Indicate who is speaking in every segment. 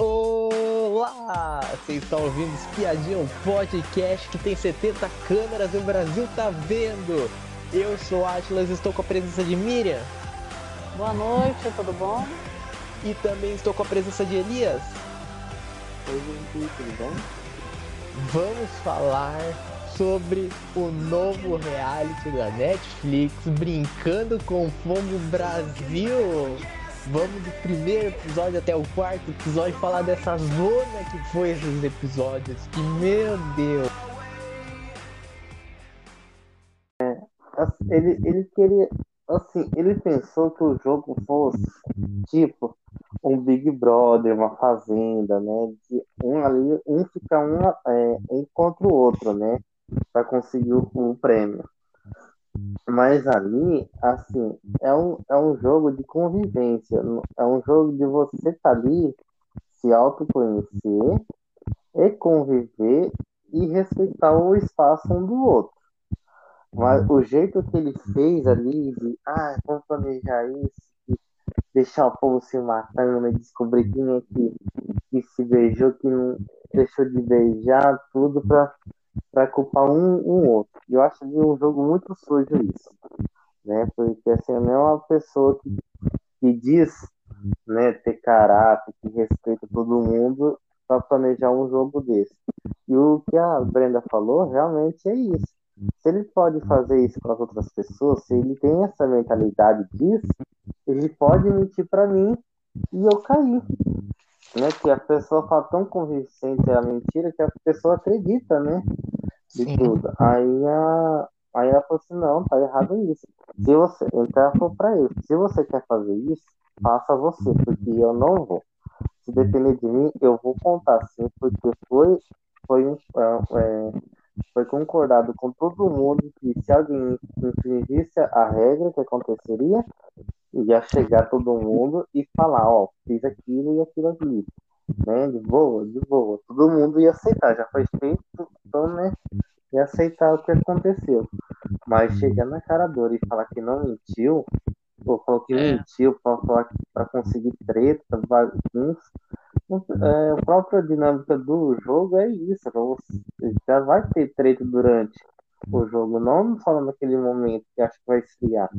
Speaker 1: Olá! Você está ouvindo Espiadinha, um podcast que tem 70 câmeras e o Brasil tá vendo. Eu sou Atlas, estou com a presença de Miriam.
Speaker 2: Boa noite, tudo bom?
Speaker 1: E também estou com a presença de Elias.
Speaker 3: Oi, gente, tudo bom?
Speaker 1: Vamos falar sobre o novo reality da Netflix, Brincando com Fogo Brasil. Vamos do primeiro episódio até o quarto episódio falar dessa zona que foi esses episódios. Que meu Deus!
Speaker 3: Ele, ele queria. Assim, ele pensou que o jogo fosse tipo um Big Brother, uma fazenda, né? De um ali, um fica um, é, um contra o outro, né? Para conseguir o prêmio. Mas ali, assim, é um, é um jogo de convivência. É um jogo de você estar tá ali, se autoconhecer e conviver e respeitar o espaço um do outro. Mas o jeito que ele fez ali de, ah, vamos planejar isso, deixar o povo se matando descobrir quem é que, que se beijou, que não deixou de beijar, tudo para para culpar um, um outro. Eu acho de um jogo muito sujo isso, né? Porque assim, não é uma pessoa que, que diz né, ter caráter, que respeita todo mundo para planejar um jogo desse. E o que a Brenda falou realmente é isso. Se ele pode fazer isso para as outras pessoas, se ele tem essa mentalidade disso, ele pode mentir para mim e eu cair. Né, que a pessoa fala tão convincente a mentira que a pessoa acredita, né? de Sim. tudo. Aí a, aí ela falou assim, não, tá errado isso. Se você, então ela falou pra ele, se você quer fazer isso, faça você, porque eu não vou. Se depender de mim, eu vou contar sim, porque foi, foi, um, é, é, foi concordado com todo mundo que se alguém infringisse a regra, que aconteceria? Ia chegar todo mundo e falar, ó, fiz aquilo e aquilo ali. Né? De boa, de boa. Todo mundo ia aceitar, já foi feito, então, né? e aceitar o que aconteceu. Mas uhum. chegar na cara dura e falar que não mentiu, ou falou que é. mentiu para conseguir treta, bagunça. É, a própria dinâmica do jogo é isso. Já vai ter treta durante o jogo, não só naquele momento que acho que vai esfriar.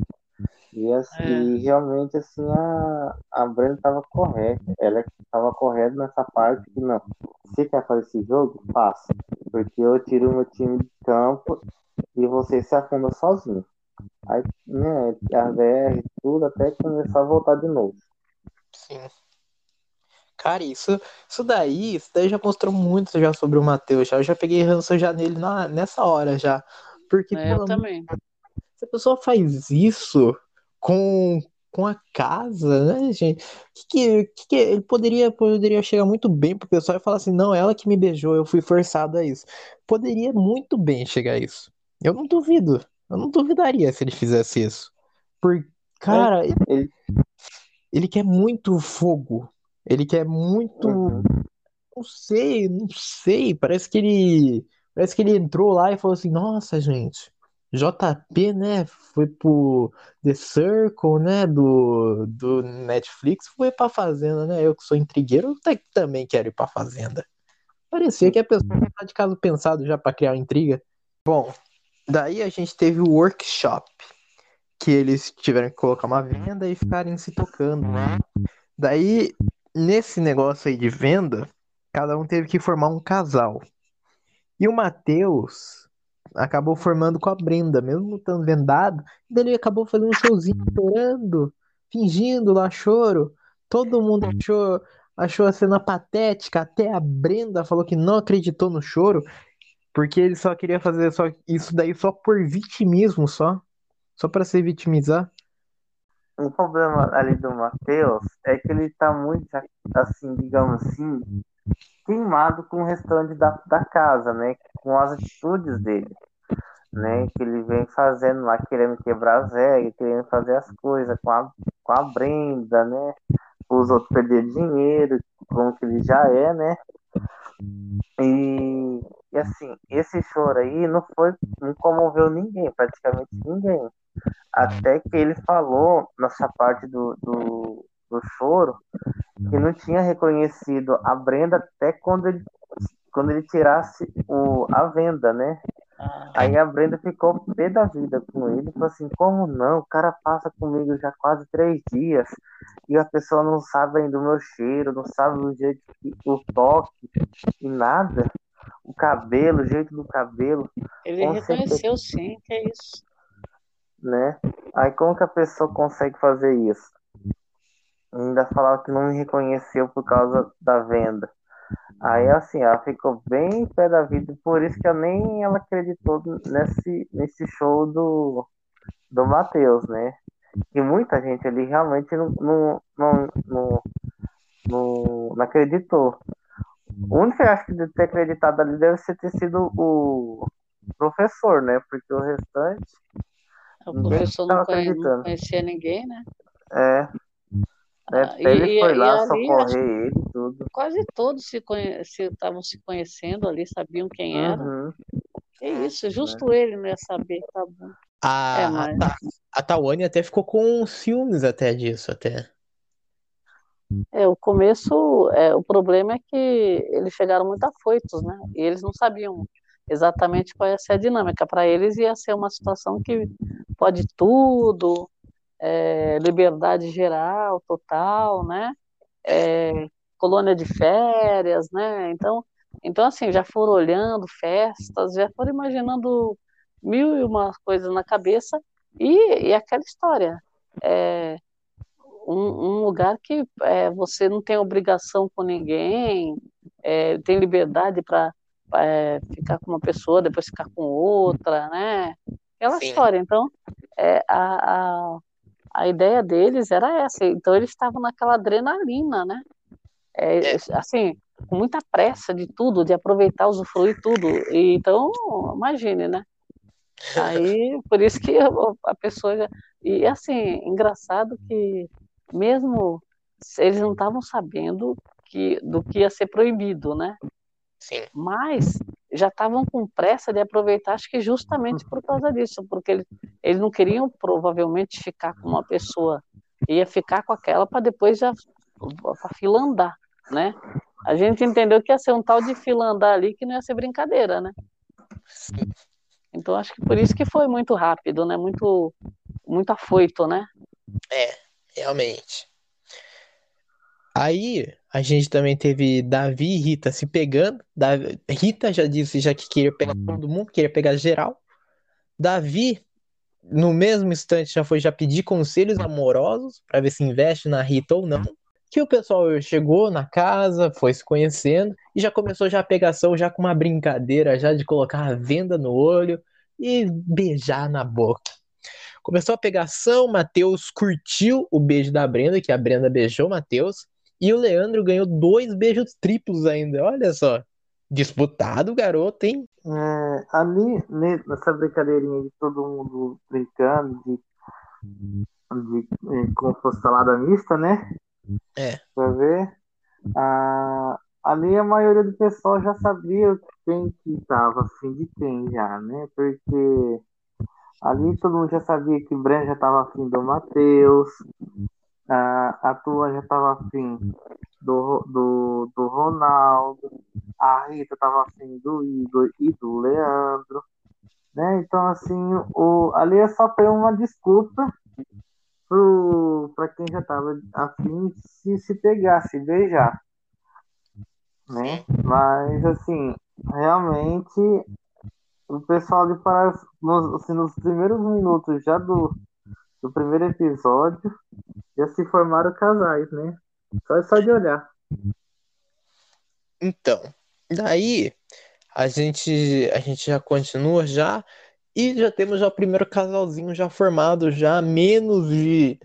Speaker 3: E, assim, é. e realmente assim a, a Brenda estava correta. Ela estava correta nessa parte que não. Se quer fazer esse jogo, faça. Porque eu tiro meu time de campo e você se afunda sozinho. Aí, né, a VR tudo até começar a voltar de novo.
Speaker 1: Sim. Cara, isso, isso daí, isso daí já mostrou muito já sobre o Matheus. Já. Eu já peguei ranço já nele na, nessa hora já. Porque,
Speaker 2: é, eu também.
Speaker 1: Se a pessoa faz isso com, com a casa, né, gente? Que, que, que, ele poderia, poderia chegar muito bem pro pessoal e falar assim: não, ela que me beijou, eu fui forçado a isso. Poderia muito bem chegar a isso. Eu não duvido. Eu não duvidaria se ele fizesse isso. Por, cara, é, ele, ele quer muito fogo. Ele quer muito. Uhum. Não sei, não sei. Parece que ele. Parece que ele entrou lá e falou assim: Nossa, gente, JP, né, foi pro The Circle, né, do, do Netflix, foi pra Fazenda, né? Eu que sou intrigueiro, também quero ir pra Fazenda. Parecia que a pessoa tá de caso pensado já para criar uma intriga. Bom, daí a gente teve o workshop, que eles tiveram que colocar uma venda e ficarem se tocando, né? Daí, nesse negócio aí de venda, cada um teve que formar um casal. E o Matheus, acabou formando com a Brenda, mesmo estando vendado. E ele acabou fazendo um showzinho chorando, fingindo lá choro. Todo mundo achou, achou a cena patética, até a Brenda falou que não acreditou no choro, porque ele só queria fazer só isso daí só por vitimismo só, só para se vitimizar.
Speaker 3: O problema ali do Matheus é que ele tá muito, assim, digamos assim, queimado com o restante da, da casa, né? Com as atitudes dele, né? Que ele vem fazendo lá, querendo quebrar as regras, querendo fazer as coisas com a, com a Brenda, né? Os outros perder dinheiro, como que ele já é, né? E, e assim, esse choro aí não foi, não comoveu ninguém, praticamente ninguém. Até que ele falou nessa parte do, do, do choro que não tinha reconhecido a Brenda até quando ele, quando ele tirasse o, a venda, né?
Speaker 2: Ah,
Speaker 3: Aí a Brenda ficou pé da vida com ele, falou assim, como não? O cara passa comigo já quase três dias e a pessoa não sabe ainda o meu cheiro, não sabe o jeito que o toque e nada. O cabelo, o jeito do cabelo,
Speaker 2: ele reconheceu sim, que é isso.
Speaker 3: né? Aí como que a pessoa consegue fazer isso? Ainda falava que não me reconheceu por causa da venda. Aí assim, ela ficou bem pé da vida, por isso que eu nem ela acreditou nesse, nesse show do, do Matheus, né? E muita gente ali realmente não, não, não, não, não, não acreditou. O único que eu acho que deve ter acreditado ali deve ser ter sido o professor, né? Porque o restante
Speaker 2: O
Speaker 3: Ninguém
Speaker 2: professor não, conhe- não conhecia ninguém, né?
Speaker 3: é. Né?
Speaker 2: Ah,
Speaker 3: ele
Speaker 2: e-
Speaker 3: foi
Speaker 2: e
Speaker 3: lá
Speaker 2: ali,
Speaker 3: socorrer ele e tudo.
Speaker 2: Quase todos se conhe- se estavam se conhecendo ali, sabiam quem era.
Speaker 3: Uhum.
Speaker 2: É isso, justo ele não ia saber, tá bom.
Speaker 1: A,
Speaker 2: É,
Speaker 1: a,
Speaker 2: mas-
Speaker 1: Ta- a Tawane até ficou com ciúmes até disso, até.
Speaker 2: É, o começo, é, o problema é que eles chegaram muito afoitos, né? E eles não sabiam exatamente qual ia ser a dinâmica. Para eles ia ser uma situação que pode tudo, é, liberdade geral, total, né? É, colônia de férias, né? Então, então, assim, já foram olhando festas, já foram imaginando mil e uma coisas na cabeça e, e aquela história. É, um, um lugar que é, você não tem obrigação com ninguém, é, tem liberdade para ficar com uma pessoa, depois ficar com outra, né? Aquela
Speaker 1: Sim.
Speaker 2: história. Então, é, a, a, a ideia deles era essa. Então, eles estavam naquela adrenalina, né? É,
Speaker 1: É.
Speaker 2: Assim, com muita pressa de tudo, de aproveitar, usufruir tudo. E, então, imagine, né? Aí, por isso que a pessoa. E assim, engraçado que mesmo eles não estavam sabendo que, do que ia ser proibido, né?
Speaker 1: Sim.
Speaker 2: Mas já estavam com pressa de aproveitar, acho que justamente por causa disso, porque eles, eles não queriam provavelmente ficar com uma pessoa, ia ficar com aquela para depois já para fila andar, né? A gente entendeu que ia ser um tal de fila andar ali que não ia ser brincadeira, né?
Speaker 1: Sim.
Speaker 2: Então acho que por isso que foi muito rápido, né? Muito, muito afoito, né?
Speaker 1: Realmente. Aí a gente também teve Davi e Rita se pegando. Davi- Rita já disse já que queria pegar todo mundo, queria pegar geral. Davi, no mesmo instante, já foi já pedir conselhos amorosos para ver se investe na Rita ou não. Que o pessoal chegou na casa, foi se conhecendo e já começou já a pegação, já com uma brincadeira, já de colocar a venda no olho e beijar na boca. Começou a pegação, Matheus curtiu o beijo da Brenda, que a Brenda beijou o Matheus, e o Leandro ganhou dois beijos triplos ainda. Olha só. Disputado, garoto, hein?
Speaker 3: É, ali, ne- nessa brincadeirinha de todo mundo brincando, de, de é, como se fosse salada mista, né?
Speaker 1: É.
Speaker 3: Pra ver. Ah, ali a maioria do pessoal já sabia quem que tava afim de quem já, né? Porque ali todo mundo já sabia que Breno já tava afim do Matheus, a, a tua já tava afim do, do, do Ronaldo, a Rita tava afim do Igor e do Leandro, né? Então, assim, o, ali é só foi uma desculpa pro, pra quem já tava afim de se, se pegar, se beijar, né? Mas, assim, realmente, o pessoal de Pará, nos, assim, nos primeiros minutos já do, do primeiro episódio, já se formaram casais, né? Só, só de olhar.
Speaker 1: Então, daí a gente, a gente já continua já e já temos já o primeiro casalzinho já formado já menos de,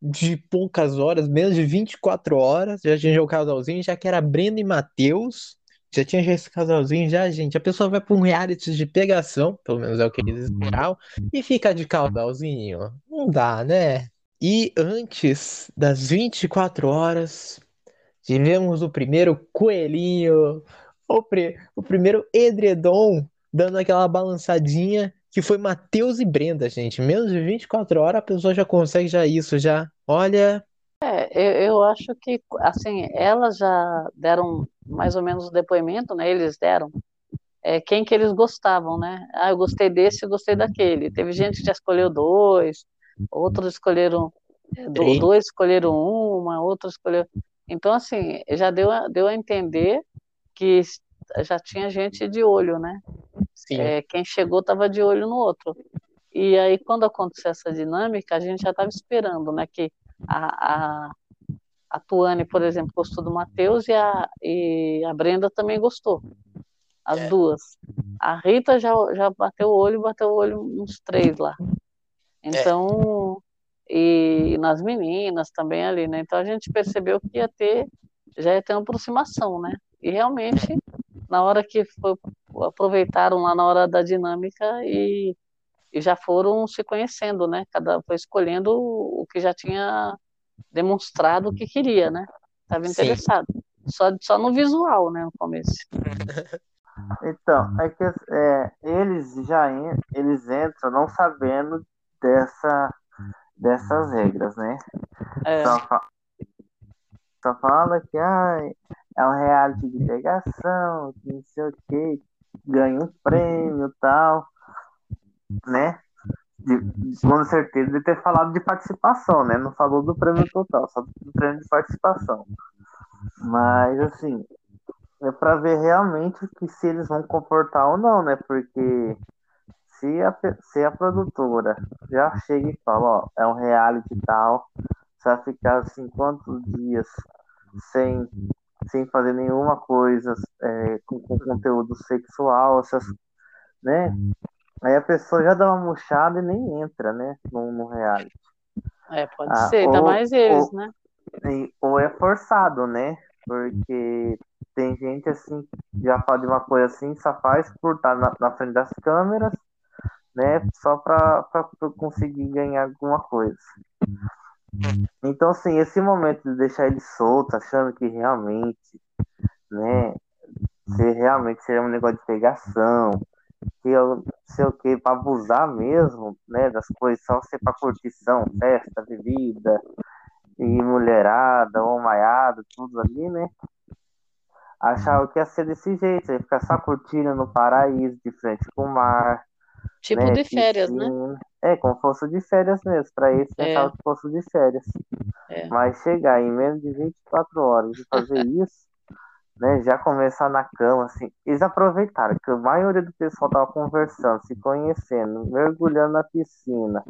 Speaker 1: de poucas horas, menos de 24 horas, já tinha já o casalzinho, já que era Brenda e Matheus, já tinha já esse casalzinho já, gente, a pessoa vai para um reality de pegação, pelo menos é o que eles esperavam, e fica de casalzinho, não dá, né? E antes das 24 horas, tivemos o primeiro coelhinho, o, pri- o primeiro edredom, dando aquela balançadinha, que foi Matheus e Brenda, gente. Menos de 24 horas a pessoa já consegue já isso, já. Olha,
Speaker 2: eu, eu acho que, assim, elas já deram mais ou menos o depoimento, né? Eles deram é, quem que eles gostavam, né? Ah, eu gostei desse, eu gostei daquele. Teve gente que já escolheu dois, outros escolheram é, dois, escolheram uma, outros escolheram. Então, assim, já deu, deu a entender que já tinha gente de olho, né?
Speaker 1: Sim.
Speaker 2: É, quem chegou estava de olho no outro. E aí, quando aconteceu essa dinâmica, a gente já estava esperando, né? Que a, a, a Tuane, por exemplo, gostou do Matheus e a, e a Brenda também gostou. As é. duas. A Rita já, já bateu o olho, bateu o olho uns três lá. Então, é. e nas meninas também ali, né? Então a gente percebeu que ia ter, já ia ter uma aproximação, né? E realmente, na hora que foi, aproveitaram lá na hora da dinâmica e, e já foram se conhecendo, né? Cada foi escolhendo o que já tinha demonstrado o que queria, né? Estava interessado. Só, só no visual, né, no começo.
Speaker 3: Então, é que é, eles já eles entram não sabendo dessa, dessas regras, né? É. Só, fa só fala que ah, é um reality de pegação, que não sei o que, ganha um prêmio e tal, né? De, com certeza de ter falado de participação, né? Não falou do prêmio total, só do prêmio de participação. Mas assim, é para ver realmente que se eles vão comportar ou não, né? Porque se a, se a produtora já chega e fala, ó, é um reality tal, você vai ficar assim quantos dias sem, sem fazer nenhuma coisa é, com, com, conteúdo sexual, essas, né? Aí a pessoa já dá uma murchada e nem entra, né? No, no reality.
Speaker 2: É, pode ah, ser, ainda mais eles,
Speaker 3: ou,
Speaker 2: né?
Speaker 3: Ou é forçado, né? Porque tem gente assim, já fala de uma coisa assim, só faz por estar na, na frente das câmeras, né? Só para conseguir ganhar alguma coisa. Então, assim, esse momento de deixar ele solto, achando que realmente, né, se realmente seria um negócio de pegação, que eu sei o que, para abusar mesmo, né, das coisas, só ser para curtição, festa, bebida, e mulherada, homaiada, tudo ali, né? achava que ia ser desse jeito, ia ficar só curtindo no paraíso, de frente com o mar.
Speaker 2: Tipo né, de férias, né?
Speaker 3: É, como fosse de férias mesmo. Para esse, é. pensava que fosse de férias. É. Mas chegar em menos de 24 horas e fazer isso, né? Já começar na cama, assim. Eles aproveitaram que a maioria do pessoal tava conversando, se conhecendo, mergulhando na piscina,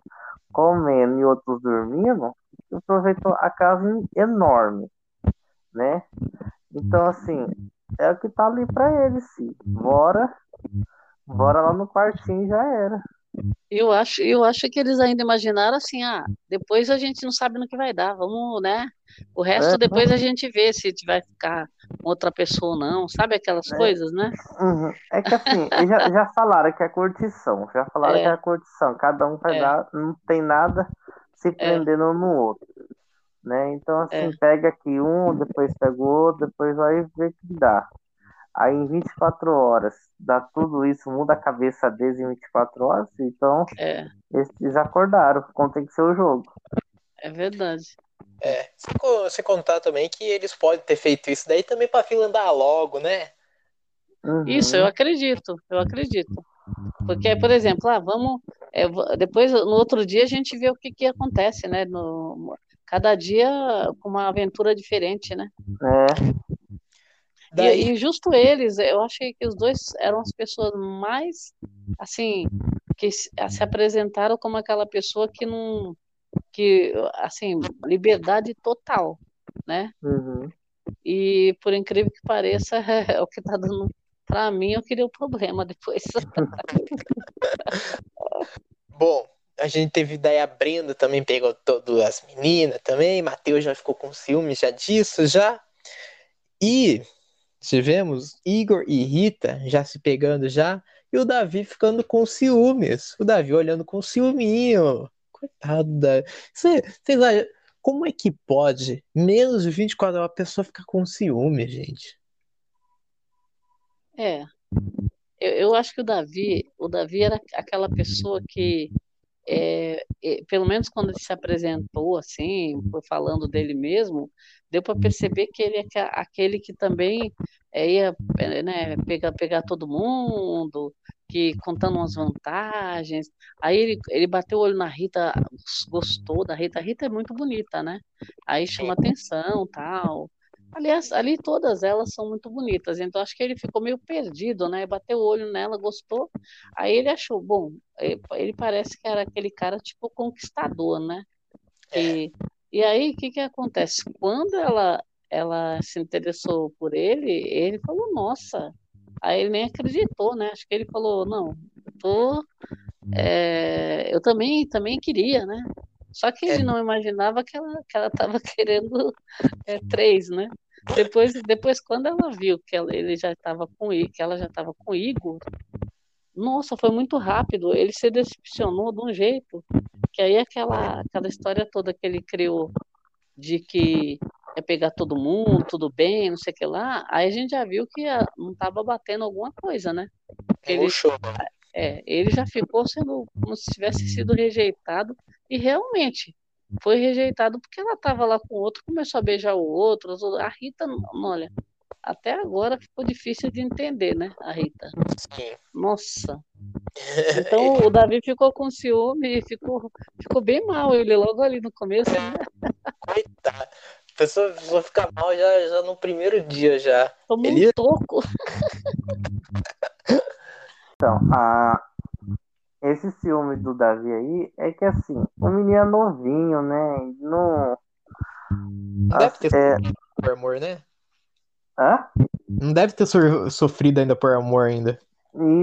Speaker 3: comendo e outros dormindo. Aproveitou a casa enorme, né? Então, assim, é o que tá ali pra eles, sim. Bora, bora lá no quartinho já era.
Speaker 2: Eu acho, eu acho que eles ainda imaginaram assim, ah, depois a gente não sabe no que vai dar, vamos, né? O resto é, depois a gente vê se vai ficar outra pessoa não, sabe aquelas é, coisas, né?
Speaker 3: Uhum. É que assim, já, já falaram que é curtição, já falaram é. que é curtição, cada um vai é. dar, não tem nada se é. prendendo um no outro né? Então, assim, é. pega aqui um, depois pega o outro, depois vai ver que dá. Aí, em 24 horas, dá tudo isso, muda a cabeça deles em 24 horas, então é. eles acordaram, como tem que ser o jogo.
Speaker 2: É verdade.
Speaker 1: É, você contar também que eles podem ter feito isso daí também para fila andar logo, né?
Speaker 2: Uhum. Isso, eu acredito, eu acredito. Porque, por exemplo, ah, vamos. É, depois, no outro dia, a gente vê o que, que acontece, né? No, cada dia com uma aventura diferente, né?
Speaker 3: É.
Speaker 2: Daí... E, e, justo eles, eu achei que os dois eram as pessoas mais, assim, que se, se apresentaram como aquela pessoa que não, que, assim, liberdade total, né?
Speaker 3: Uhum.
Speaker 2: E por incrível que pareça, é, o que tá dando para mim, eu queria o problema depois.
Speaker 1: Bom, a gente teve daí a Brenda também pegou todas as meninas também, Matheus já ficou com ciúme já disso já. E tivemos Igor e Rita já se pegando já, e o Davi ficando com ciúmes. O Davi olhando com ciúminho. Coitado da. Vocês acham, como é que pode, menos de 24 horas, a pessoa ficar com ciúme, gente?
Speaker 2: É. Eu, eu acho que o Davi, o Davi era aquela pessoa que é, é, pelo menos quando ele se apresentou assim, foi falando dele mesmo, deu para perceber que ele é aquele que também é, ia né, pegar, pegar todo mundo, que contando umas vantagens. Aí ele, ele bateu o olho na Rita, gostou da Rita. A Rita é muito bonita, né? Aí chama atenção, tal. Aliás, ali todas elas são muito bonitas, então acho que ele ficou meio perdido, né? Bateu o olho nela, gostou. Aí ele achou, bom, ele parece que era aquele cara tipo conquistador, né? E, e aí o que que acontece? Quando ela ela se interessou por ele, ele falou, nossa. Aí ele nem acreditou, né? Acho que ele falou, não, eu tô, é, eu também também queria, né? Só que ele é. não imaginava que ela que ela estava querendo é, três, né? Depois, depois quando ela viu que ela, ele já estava com que ela já estava com Igor, nossa, foi muito rápido. Ele se decepcionou de um jeito que aí aquela aquela história toda que ele criou de que é pegar todo mundo, tudo bem, não sei o que lá, aí a gente já viu que não estava batendo alguma coisa, né? Ele, é, ele já ficou sendo como se tivesse sido rejeitado e realmente foi rejeitado porque ela estava lá com outro, começou a beijar o outro. A Rita, olha, até agora ficou difícil de entender, né, a Rita? Sim. Nossa. Então o Davi ficou com ciúme e ficou, ficou bem mal ele logo ali no começo. Né?
Speaker 1: Coitado. A pessoa, a pessoa fica mal já, já no primeiro dia já.
Speaker 2: Tomou ele... um toco.
Speaker 3: então, a, esse ciúme do Davi aí é que assim, o menino é novinho, né? Não.
Speaker 1: Não deve ter é... por amor, né?
Speaker 3: Hã?
Speaker 1: Não deve ter sofrido ainda por amor ainda.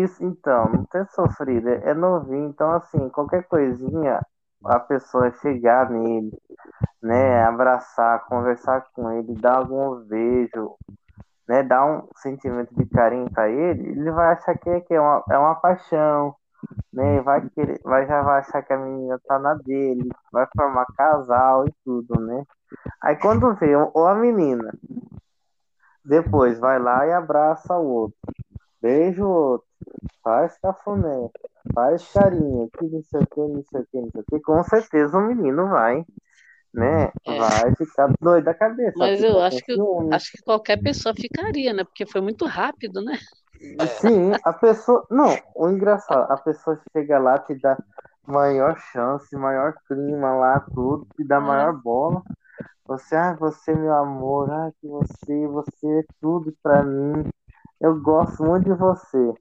Speaker 3: Isso, então, não tem sofrido, é novinho, então assim, qualquer coisinha, a pessoa chegar nele, né, abraçar, conversar com ele, dar algum beijo, né, dar um sentimento de carinho para ele, ele vai achar que é, que é, uma, é uma paixão, né, vai querer, vai já vai achar que a menina tá na dele, vai formar casal e tudo, né? Aí quando vê ou a menina, depois vai lá e abraça o outro, beija o outro, faz cafuné, faz carinho, que não sei o que, não sei o que, não sei o que, com certeza o menino vai né? É. Vai ficar doido da cabeça.
Speaker 2: Mas eu acho que, acho que qualquer pessoa ficaria, né? Porque foi muito rápido, né?
Speaker 3: Sim, a pessoa. Não, o engraçado, a pessoa chega lá, te dá maior chance, maior clima lá, tudo, te dá maior bola. Você, ah, você, meu amor, ah, que você, você é tudo pra mim. Eu gosto muito de você.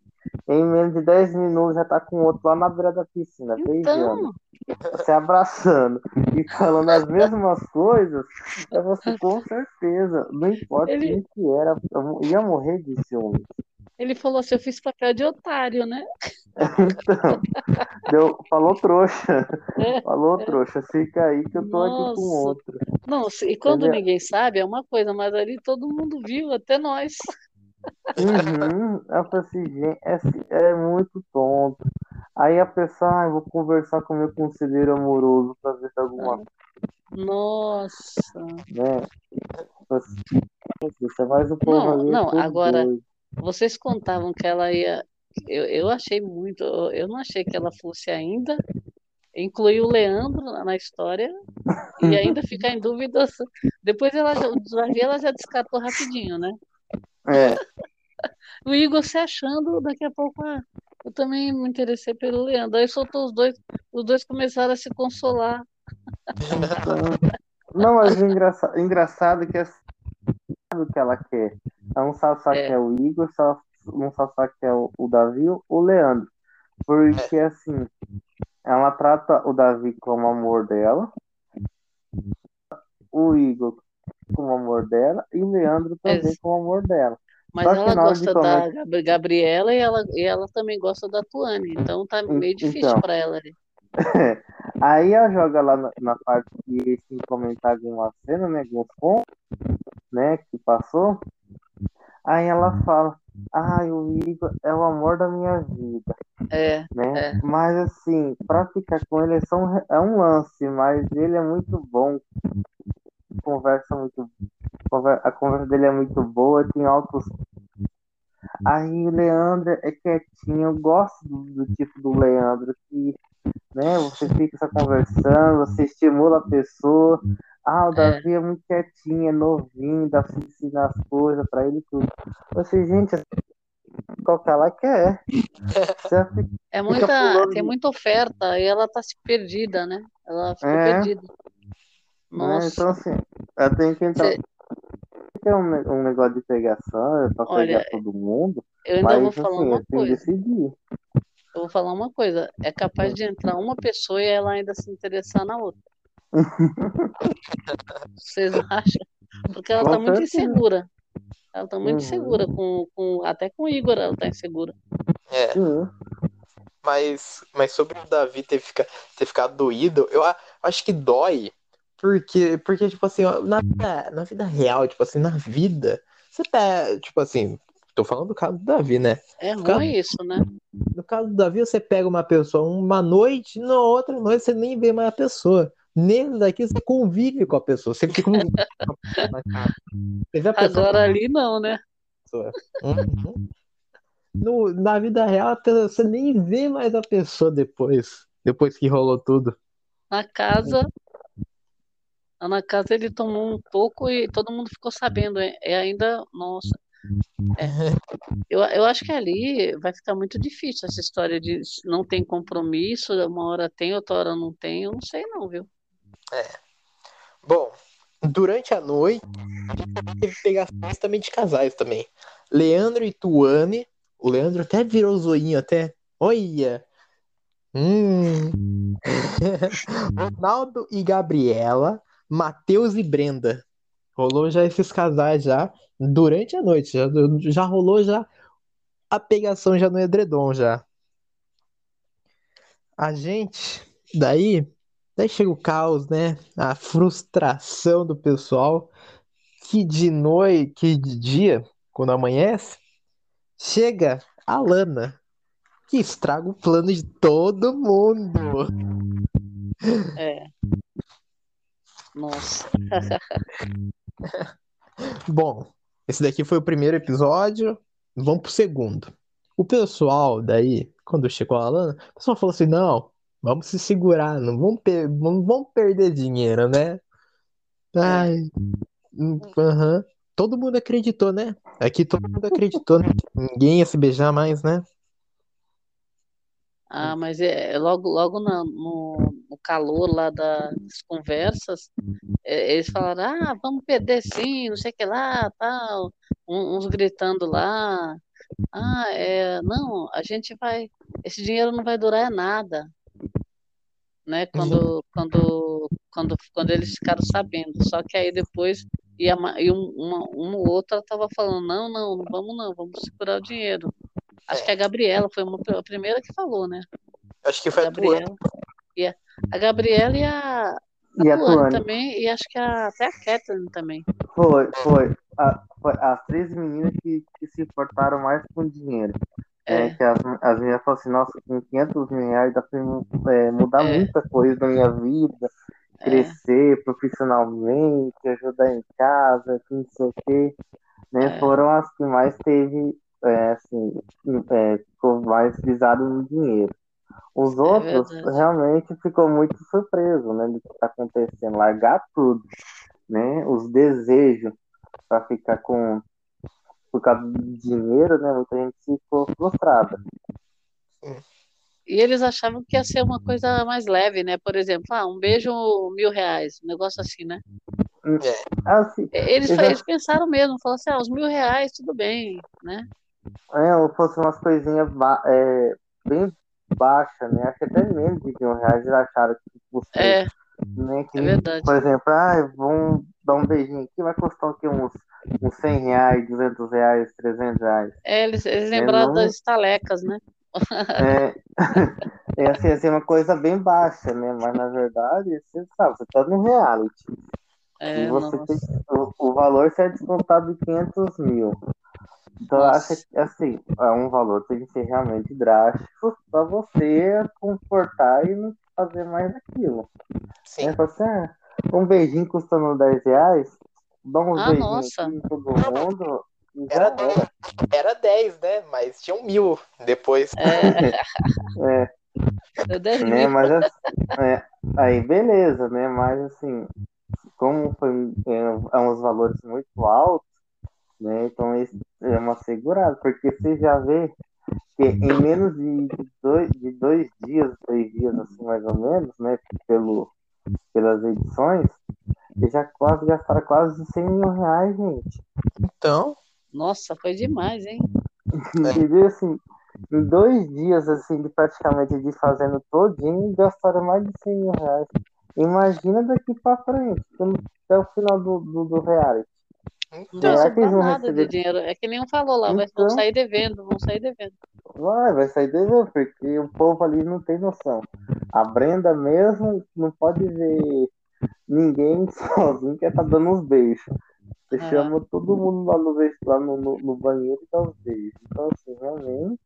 Speaker 3: Em menos de 10 minutos já tá com outro lá na beira da piscina, então... beijando, se abraçando e falando as mesmas coisas, é você com certeza, não importa Ele... quem que era, eu ia morrer de ciúmes.
Speaker 2: Ele falou assim, eu fiz papel de otário, né?
Speaker 3: então, deu, falou trouxa. É, falou é. trouxa, fica aí que eu tô Nossa. aqui com outro.
Speaker 2: Não, e quando Entendeu? ninguém sabe é uma coisa, mas ali todo mundo viu, até nós.
Speaker 3: Uhum. Eu falei assim, gente, é, é muito tonto. Aí a pessoa, ah, vou conversar com meu conselheiro amoroso pra ver se alguma
Speaker 2: Nossa.
Speaker 3: Né? Você faz o povo
Speaker 2: Não, não, agora, vocês contavam que ela ia. Eu, eu achei muito. Eu não achei que ela fosse ainda incluir o Leandro na história e ainda ficar em dúvida. Depois ela, ela já descartou rapidinho, né?
Speaker 3: É.
Speaker 2: o Igor se achando, daqui a pouco, ah, eu também me interessei pelo Leandro. Aí soltou os dois, os dois começaram a se consolar.
Speaker 3: Não, mas o engraçado, engraçado é que é o que ela quer. Ela não sabe só é. que é o Igor, só, não sabe só que é o, o Davi ou o Leandro. Porque é. assim, ela trata o Davi como amor dela, o Igor como amor dela e o Leandro também como amor dela.
Speaker 2: Mas Só ela gosta da Gabriela e ela, e ela também gosta da Tuane, então tá meio difícil então, para ela ali.
Speaker 3: Aí ela joga lá na, na parte que sem comentar alguma cena, né? Alguns pontos, né? Que passou. Aí ela fala, ai, o Igor é o amor da minha vida.
Speaker 2: É.
Speaker 3: Né?
Speaker 2: É.
Speaker 3: Mas assim, pra ficar com ele é, só um, é um lance, mas ele é muito bom conversa muito. A conversa dele é muito boa, tem altos. Aí o Leandro é quietinho, eu gosto do, do tipo do Leandro, que né? Você fica só conversando, você estimula a pessoa. Ah, o
Speaker 2: É.
Speaker 3: Davi é muito quietinho, é novinho, dá pra ensinar as coisas pra ele e tudo. Você, gente, qual que ela quer? Fica-
Speaker 2: É muita, tem muita oferta e ela tá se perdida, né? Ela ficou
Speaker 3: É.
Speaker 2: perdida.
Speaker 3: Né?
Speaker 2: Nossa,
Speaker 3: Então, assim, ela tem que entrar.
Speaker 2: Cê-
Speaker 3: É um, um negócio de pegação, é pra
Speaker 2: Olha,
Speaker 3: pegar todo mundo,
Speaker 2: eu ainda
Speaker 3: mas
Speaker 2: vou falar
Speaker 3: assim,
Speaker 2: uma coisa.
Speaker 3: decidir.
Speaker 2: Eu vou falar uma coisa. É capaz de entrar uma pessoa e ela ainda se interessar na outra. Vocês acham? Porque ela
Speaker 3: Com
Speaker 2: tá muito insegura. Ela tá muito
Speaker 3: Uhum.
Speaker 2: insegura com, com até com o Igor ela tá insegura.
Speaker 1: É,
Speaker 3: Sim.
Speaker 1: mas, mas sobre o Davi ter, fica, ter ficado doído, eu a- acho que dói. Porque, porque tipo assim, na, vida- na vida real, tipo assim, na vida, você tá, tipo assim, tô falando do caso do Davi, né?
Speaker 2: É ruim isso, né?
Speaker 1: No caso do Davi, você pega uma pessoa uma noite, na outra noite você nem vê mais a pessoa. Nesse daqui você convive com a pessoa, você fica com
Speaker 2: Agora ali não, né?
Speaker 1: Uhum. No, na vida real, você nem vê mais a pessoa depois. Depois que rolou tudo.
Speaker 2: Na casa, na casa ele tomou um toco e todo mundo ficou sabendo. É é ainda, nossa. É. Eu, eu acho que ali vai ficar muito difícil essa história de não tem compromisso, uma hora tem, outra hora não tem. Eu não sei não, viu?
Speaker 1: Bom, durante a noite, teve pegações também de casais também. Leandro e Tuane. O Leandro até virou zoinho, até. Olha! Hum. Ronaldo e Gabriela. Matheus e Brenda. Rolou já esses casais já durante a noite. Já, já rolou já a pegação já no edredom já. A gente, daí, daí chega o caos, né? A frustração do pessoal que de noite, que de dia, quando amanhece, chega a Lana, que estraga o plano de todo mundo.
Speaker 2: É. Nossa.
Speaker 1: Bom, esse daqui foi o primeiro episódio. Vamos pro segundo. O pessoal daí, quando chegou a Lana, o pessoal falou assim: não, vamos se segurar, não vamos, per- não vamos perder dinheiro, né? Ai, hum, aham. Todo mundo acreditou, né? Aqui todo mundo acreditou, né? Ninguém ia se beijar mais, né?
Speaker 2: Ah, mas é, logo, logo na- no, no calor lá das conversas, é, eles falaram, ah, vamos perder sim, não sei o que lá, tal, Um- uns gritando lá, ah, é, não, a gente vai, esse dinheiro não vai durar é nada, né, quando, quando, quando, quando eles ficaram sabendo, só que aí depois, e, a, ma- e um, uma, uma ou outra tava falando, não, não, não vamos não, vamos segurar o dinheiro. Acho que a Gabriela foi uma, a primeira que falou, né?
Speaker 1: Acho que foi a.
Speaker 2: Gabriela. E a, a Gabriela e a, a
Speaker 3: E a
Speaker 2: Tuane também, e acho que a, até a Kathleen também.
Speaker 3: Foi, foi. A- foi as três meninas que, que se importaram mais com dinheiro. É,
Speaker 2: É,
Speaker 3: que as, as meninas falaram assim, nossa, com 500 mil reais dá pra é, mudar
Speaker 2: É.
Speaker 3: muita coisa na minha vida,
Speaker 2: é,
Speaker 3: crescer profissionalmente, ajudar em casa, que não sei o quê. Né?
Speaker 2: É.
Speaker 3: Foram as que mais teve, é, assim, ficou mais visado no dinheiro. Os outros
Speaker 2: verdade.
Speaker 3: realmente ficou muito surpreso, né, do que está acontecendo, largar tudo, né, os desejos para ficar com por causa do dinheiro, né, muita gente ficou frustrada.
Speaker 2: E eles achavam que ia ser uma coisa mais leve, né? Por exemplo, ah, um beijo, mil reais, um negócio assim, né?
Speaker 3: Assim,
Speaker 2: E- Eles,
Speaker 3: Eles
Speaker 2: eles pensaram mesmo, falaram assim, ah, os mil reais, tudo bem, né?
Speaker 3: é, ou fosse umas coisinhas é, bem baixas, né, acho que até menos de mil reais eles acharam que fosse,
Speaker 2: É,
Speaker 3: né, que,
Speaker 2: é verdade.
Speaker 3: por exemplo, ah, vamos dar um beijinho aqui, vai custar o quê? Uns, uns 100 reais, 200 reais, 300 reais.
Speaker 2: É, eles, eles lembraram
Speaker 3: não-
Speaker 2: das estalecas, né?
Speaker 3: É, é assim, assim, uma coisa bem baixa, né? Mas na verdade, você sabe, você tá no reality.
Speaker 2: É,
Speaker 3: e você
Speaker 2: nossa.
Speaker 3: tem, o, o valor você é descontado de 500 mil. Então, eu acho que, assim, é um valor tem que ser realmente drástico pra você comportar e não fazer mais aquilo.
Speaker 1: Sim.
Speaker 3: É, assim, ah, um beijinho custando 10 reais, dá uns
Speaker 2: Ah,
Speaker 3: beijinhos
Speaker 2: nossa.
Speaker 3: em todo mundo
Speaker 1: Era
Speaker 3: era.
Speaker 1: Era 10, né? Mas tinha um mil depois.
Speaker 2: É,
Speaker 3: É,
Speaker 2: 10
Speaker 3: né? Mas assim, é, aí beleza, né? Mas assim, como foi é, é uns valores muito altos, né? Então isso é uma segurada, porque você já vê que em menos de dois, de dois dias, três dias, assim, mais ou menos, né? Pelo, pelas edições, eles já quase gastaram quase 100 mil reais, gente.
Speaker 1: Então,
Speaker 2: Nossa, foi demais, hein?
Speaker 3: Entendeu? Assim, em dois dias, assim, de praticamente de fazendo todinho, gastaram mais de 100 mil reais. Imagina daqui pra frente, até o final do, do, do reality.
Speaker 2: Não
Speaker 3: Será
Speaker 2: vai
Speaker 3: que eles vão receber?
Speaker 2: de dinheiro. É que nem um falou lá, vai, vão
Speaker 3: Então.
Speaker 2: sair devendo, vão sair devendo.
Speaker 3: Vai, vai sair devendo, porque o povo ali não tem noção. A Brenda mesmo não pode ver ninguém sozinho que tá dando uns beijos. Você
Speaker 2: Ah.
Speaker 3: chama todo mundo lá no, lá no, no, no banheiro e dá uns beijos. Então, assim, realmente.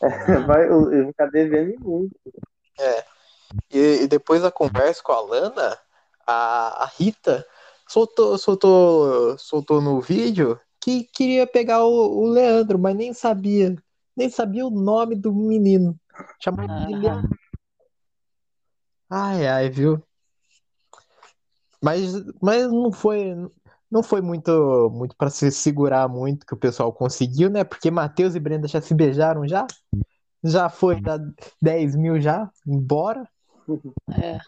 Speaker 3: É, é, vai, eu, eu vou ficar devendo muito.
Speaker 1: E, e depois da conversa com a Lana, a, a Rita soltou, soltou, soltou no vídeo que queria pegar o, o Leandro, mas nem sabia. Nem sabia o nome do menino. Chamava de
Speaker 2: Ah.
Speaker 1: Leandro. Ai, ai, viu? Mas, mas não foi, não foi muito, muito para se segurar muito que o pessoal conseguiu, né? Porque Matheus e Brenda já se beijaram já. Já foi dar 10 mil já, embora.
Speaker 2: É.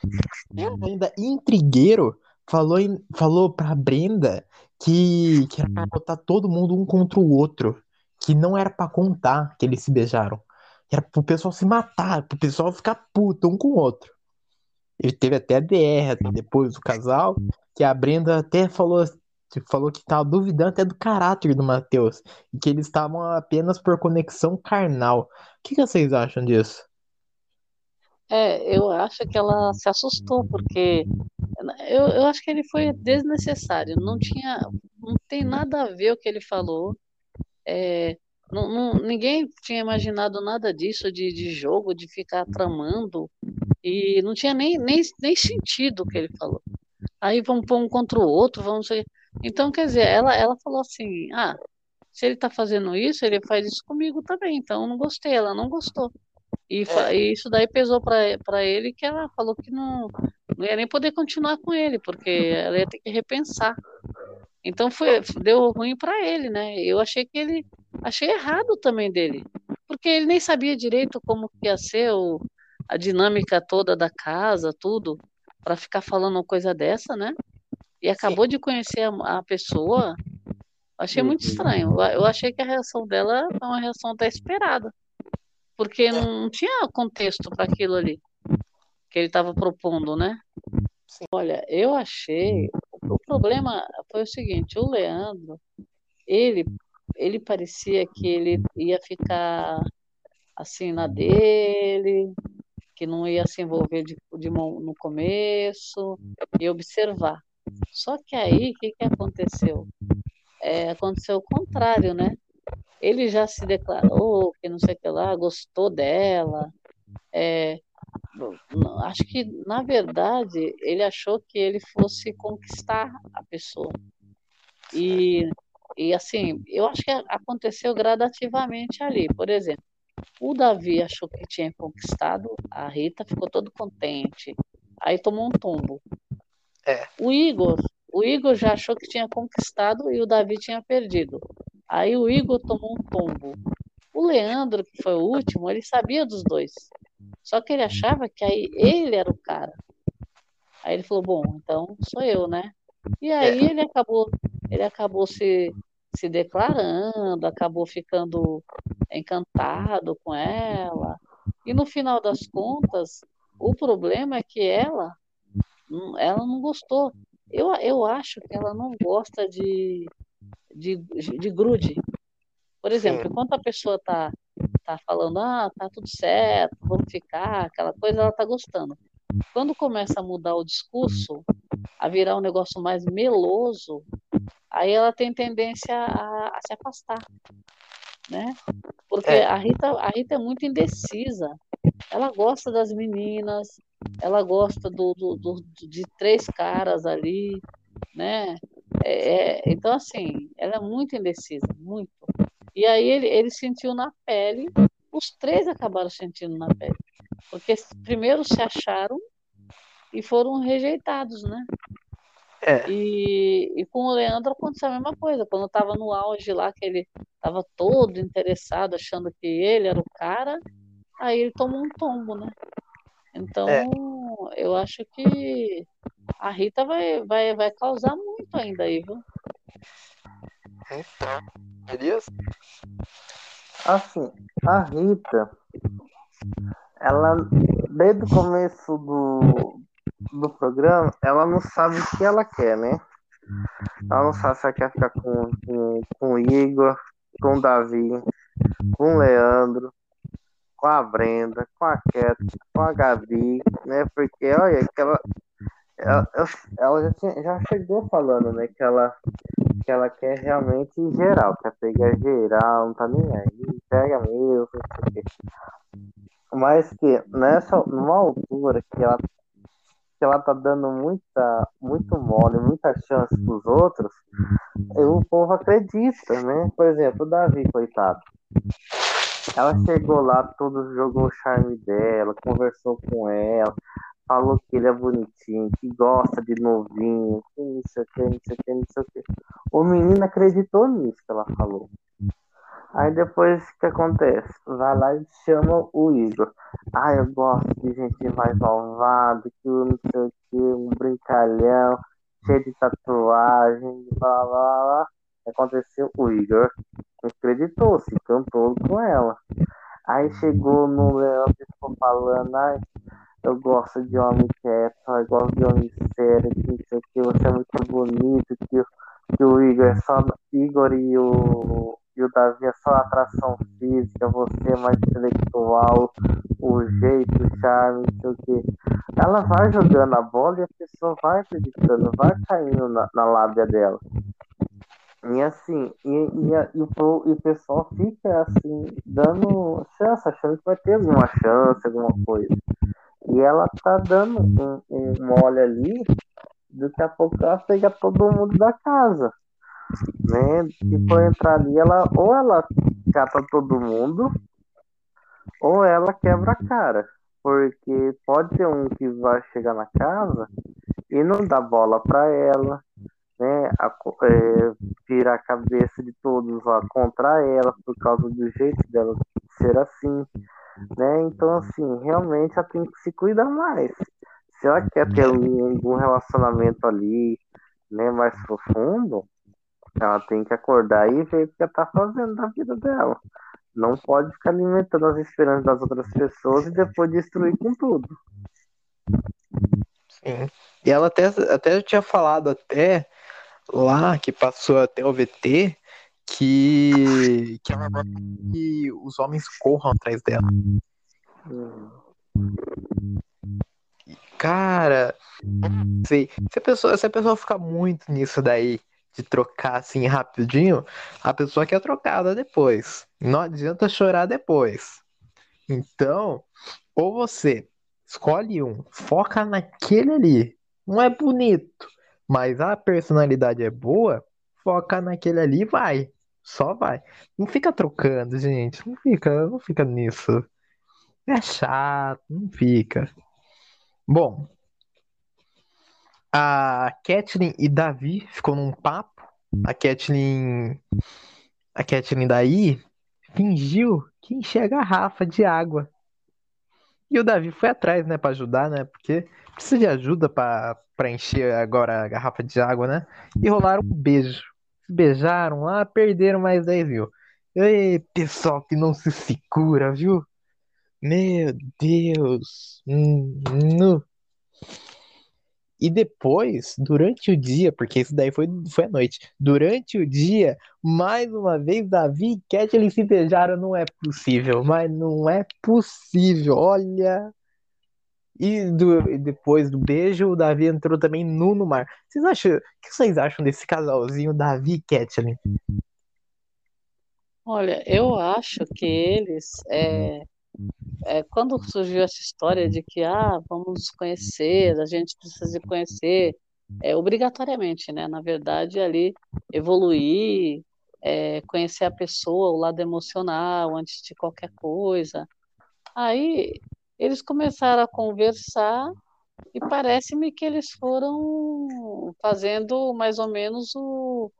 Speaker 1: ainda intrigueiro falou, em, falou pra Brenda que, que era pra botar todo mundo um contra o outro. Que não era pra contar que eles se beijaram. Era pro pessoal se matar, pro pessoal ficar puto um com o outro. Ele teve até a DR depois do casal, que a Brenda até falou, falou que tava duvidando até do caráter do Matheus. E que eles estavam apenas por conexão carnal. O que, que vocês acham disso?
Speaker 2: É, eu acho que ela se assustou, porque eu, eu acho que ele foi desnecessário. Não tinha, não tem nada a ver o que ele falou. É, não, não- ninguém tinha imaginado nada disso de, de jogo, de ficar tramando, e não tinha nem, nem, nem sentido o que ele falou. Aí vamos pôr um contra o outro, vamos. Então, quer dizer, ela, ela falou assim: ah, se ele tá fazendo isso, ele faz isso comigo também, então eu não gostei, ela não gostou. E, fa- e isso daí pesou para para ele que ela falou que não, não ia nem poder continuar com ele, porque ela ia ter que repensar. Então foi, deu ruim para ele, né? Eu achei que ele achei errado também dele, porque ele nem sabia direito como que ia ser o, a dinâmica toda da casa, tudo, para ficar falando uma coisa dessa, né? E acabou de conhecer a, a pessoa. Achei muito
Speaker 3: Uhum.
Speaker 2: estranho. Eu, eu achei que a reação dela foi uma reação até esperada porque não tinha contexto para aquilo ali que ele estava propondo, né? Olha, eu achei. O problema foi o seguinte: o Leandro, ele, ele parecia que ele ia ficar assim na dele, que não ia se envolver de, de mão- no começo e observar. Só que aí, o que, que aconteceu? É, aconteceu o contrário, né? Ele já se declarou que não sei o que lá, gostou dela. É, acho que, na verdade, ele achou que ele fosse conquistar a pessoa. E, e assim, eu acho que aconteceu gradativamente ali. Por exemplo, o Davi achou que tinha conquistado, a Rita ficou todo contente. Aí tomou um tombo.
Speaker 1: É.
Speaker 2: O Igor, o Igor já achou que tinha conquistado e o Davi tinha perdido. Aí o Igor tomou um tombo. O Leandro, que foi o último, ele sabia dos dois. Só que ele achava que aí ele era o cara. Aí ele falou, bom, então sou eu, né? E aí ele acabou, ele acabou se, se declarando, acabou ficando encantado com ela. E no final das contas, o problema é que ela, hum, ela não gostou. Eu, eu acho que ela não gosta de, de, de grude. Por exemplo, enquanto a pessoa tá, tá falando, ah, tá tudo certo, vamos ficar, aquela coisa, ela tá gostando. Quando começa a mudar o discurso, a virar um negócio mais meloso, aí ela tem tendência a, a se afastar, né? Porque
Speaker 1: É.
Speaker 2: a Rita, a Rita é muito indecisa. Ela gosta das meninas, ela gosta do, do, do- de três caras ali, né? É, é, então, assim, ela é muito indecisa, muito. E aí ele, ele sentiu na pele os três acabaram sentindo na pele. Porque primeiro se acharam e foram rejeitados, né?
Speaker 1: É.
Speaker 2: E, e com o Leandro aconteceu a mesma coisa. Quando estava no auge lá, que ele estava todo interessado, achando que ele era o cara, aí ele tomou um tombo, né? Então, é. eu acho que a Rita vai, vai, vai causar muito ainda aí, viu?
Speaker 1: Então, beleza?
Speaker 3: Assim, a Rita, ela, desde o começo do, do programa, ela não sabe o que ela quer, né? Ela não sabe se ela quer ficar com, com, com o Igor, com o Davi, com o Leandro, com a Brenda, com a Cat, com a Gabi, né? Porque, olha, que ela, ela, ela já, tinha, já chegou falando, né? Que ela, que ela quer realmente geral, quer pegar geral, não tá nem aí, pega mesmo. Mas que nessa, numa altura que ela que ela tá dando muita, muito mole, muita chance pros outros, o povo acredita, né? Por exemplo, o Davi, coitado. Ela chegou lá, todo jogou o charme dela, conversou com ela, falou que ele é bonitinho, que gosta de novinho, que não sei o que, não sei o que, não sei o que. O menino acreditou nisso que ela falou. Aí depois o que acontece? Vai lá e chama o Igor. Ah, eu gosto de gente mais malvada, que não sei o que, um brincalhão, cheio de tatuagem, blá blá blá. Aconteceu o Igor acreditou, se cantou com ela. Aí chegou no Leandro e ficou falando, ai, eu gosto de homem quieto, eu gosto de homem sério, que você é muito bonito, que, que o Igor é só. Igor e o e o Davi é só atração física, você é mais intelectual, o jeito, o charme, não sei o que. Ela vai jogando a bola e a pessoa vai acreditando, vai caindo na, na lábia dela. E assim, e, e, e, o, e o pessoal fica assim, dando chance, achando que vai ter alguma chance, alguma coisa. E ela tá dando um, um mole ali, daqui a pouco ela pega todo mundo da casa né? Se for entrar ali, ela ou ela cata todo mundo, ou ela quebra a cara. Porque pode ter um que vai chegar na casa e não dá bola para ela, né? A, é, virar a cabeça de todos lá contra ela por causa do jeito dela ser assim, né? Então, assim, realmente ela tem que se cuidar mais. Se ela quer ter algum relacionamento ali, né, mais profundo, ela tem que acordar e ver o que ela tá fazendo da vida dela. Não pode ficar alimentando as esperanças das outras pessoas e depois destruir com tudo.
Speaker 1: Sim. E ela até, até tinha falado até lá que passou até o VT que, que ela gosta que os homens corram atrás dela. Cara, sei, se a pessoa, se a pessoa ficar muito nisso daí, de trocar assim rapidinho, a pessoa quer trocada depois. Não adianta chorar depois. Então, ou você escolhe um, foca naquele ali. Não é bonito, mas a personalidade é boa, foca naquele ali e vai. Só vai. Não fica trocando, gente. Não fica, não fica nisso. É chato, não fica. Bom, a Kathleen e Davi ficou num papo. A Kathleen. A Kathleen daí fingiu que enchia a garrafa de água. E o Davi foi atrás, né, para ajudar, né? Porque precisa de ajuda para encher agora a garrafa de água, né? E rolaram um beijo. Se beijaram lá, perderam mais 10 mil. Ei, pessoal que não se segura, viu? Meu Deus. Hum, hum. E depois, durante o dia, porque isso daí foi, foi à noite, durante o dia, mais uma vez, Davi e Kathleen se beijaram. Não é possível, mas não é possível. Olha. E, do, depois do beijo, o Davi entrou também nu no mar. Vocês acham, o que vocês acham desse casalzinho, Davi e Kathleen?
Speaker 2: Olha, eu acho que eles é, é, quando surgiu essa história de que ah, vamos conhecer, a gente precisa se conhecer, é, obrigatoriamente, né? Na verdade, ali evoluir, é, conhecer a pessoa, o lado emocional, antes de qualquer coisa. Aí eles começaram a conversar e parece-me que eles foram fazendo mais ou menos o,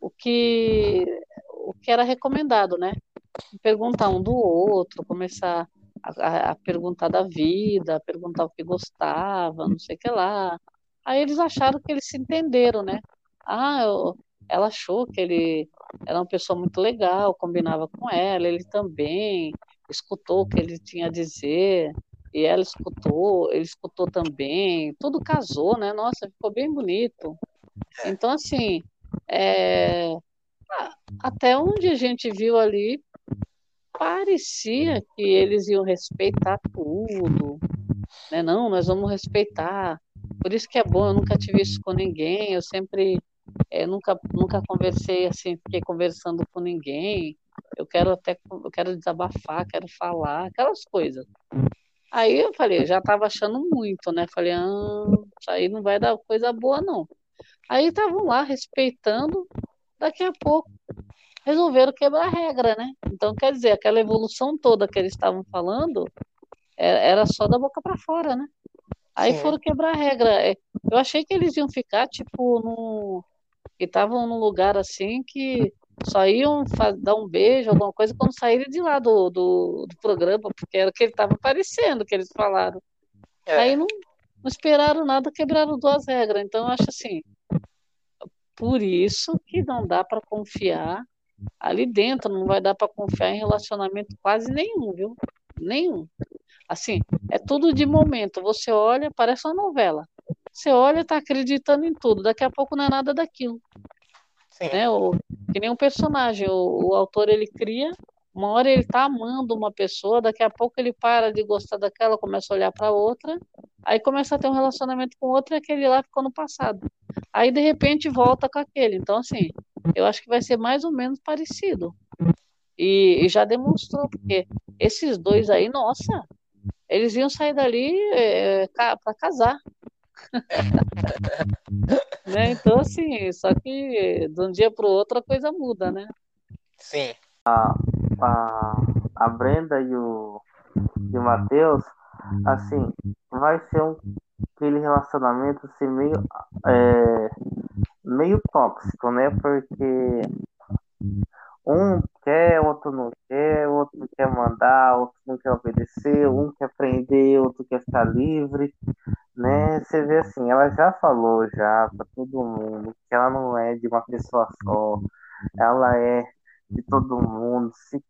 Speaker 2: o, que, o que era recomendado, né? Perguntar um do outro, começar a, a, perguntar da vida, perguntar o que gostava, não sei o que lá. Aí eles acharam que eles se entenderam, né? Ah, eu, ela achou que ele era uma pessoa muito legal, combinava com ela, ele também escutou o que ele tinha a dizer, e ela escutou, ele escutou também, tudo casou, né? Nossa, ficou bem bonito. É. Então, assim, é, até onde a gente viu ali, parecia que eles iam respeitar tudo, né? Não, nós vamos respeitar. Por isso que é bom, eu nunca tive isso com ninguém, eu sempre, é, nunca, nunca conversei assim, fiquei conversando com ninguém. Eu quero até, eu quero desabafar, quero falar, aquelas coisas. Aí eu falei, já estava achando muito, né? Falei, ah, isso aí não vai dar coisa boa, não. Aí estavam lá respeitando, daqui a pouco resolveram quebrar a regra, né? Então, quer dizer, aquela evolução toda que eles estavam falando é, era só da boca para fora, né? Aí Sim. foram quebrar a regra. É, eu achei que eles iam ficar, tipo, no. que estavam num lugar assim que só iam dar um beijo, alguma coisa, quando saírem de lá do, do, do programa, porque era o que ele estava aparecendo, que eles falaram. É. Aí não, não esperaram nada, quebraram duas regras. Então, eu acho assim, por isso que não dá para confiar ali dentro, não vai dar para confiar em relacionamento quase nenhum, viu? Nenhum. Assim, é tudo de momento. Você olha, parece uma novela. Você olha, está acreditando em tudo. Daqui a pouco não é nada daquilo. Sim. Né? O, que nem um personagem. O, o autor ele cria, uma hora ele está amando uma pessoa, daqui a pouco ele para de gostar daquela, começa a olhar para outra, aí começa a ter um relacionamento com outra e aquele lá ficou no passado. Aí de repente volta com aquele. Então, assim, eu acho que vai ser mais ou menos parecido. E, e já demonstrou, porque esses dois aí, nossa, eles iam sair dali é, para casar. né? Então, assim, só que de um dia para o outro a coisa muda, né?
Speaker 1: Sim.
Speaker 3: A, a, a Brenda e o, e o Matheus, assim, vai ser um, aquele relacionamento assim, meio, é, meio tóxico, né? Porque um quer, outro não quer, outro quer mandar, outro não quer obedecer, um quer prender, outro quer ficar livre, né? Você vê assim, ela já falou já para todo mundo que ela não é de uma pessoa só, ela é de todo mundo, se,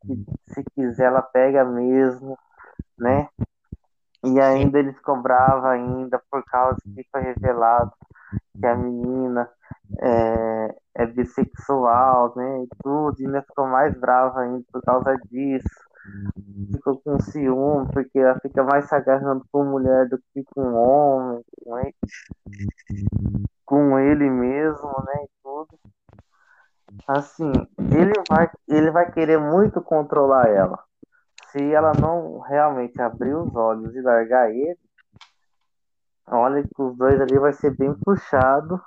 Speaker 3: se quiser ela pega mesmo, né? E ainda ele ficou bravo ainda por causa que foi revelado que a menina é, é bissexual, né? E tudo, e ainda ficou mais brava ainda por causa disso. Ficou com ciúme, porque ela fica mais se agarrando com mulher do que com homem, com ele, com ele mesmo, né? E tudo. Assim, ele vai, ele vai querer muito controlar ela. Se ela não realmente abrir os olhos e largar ele, olha que os dois ali vai ser bem puxado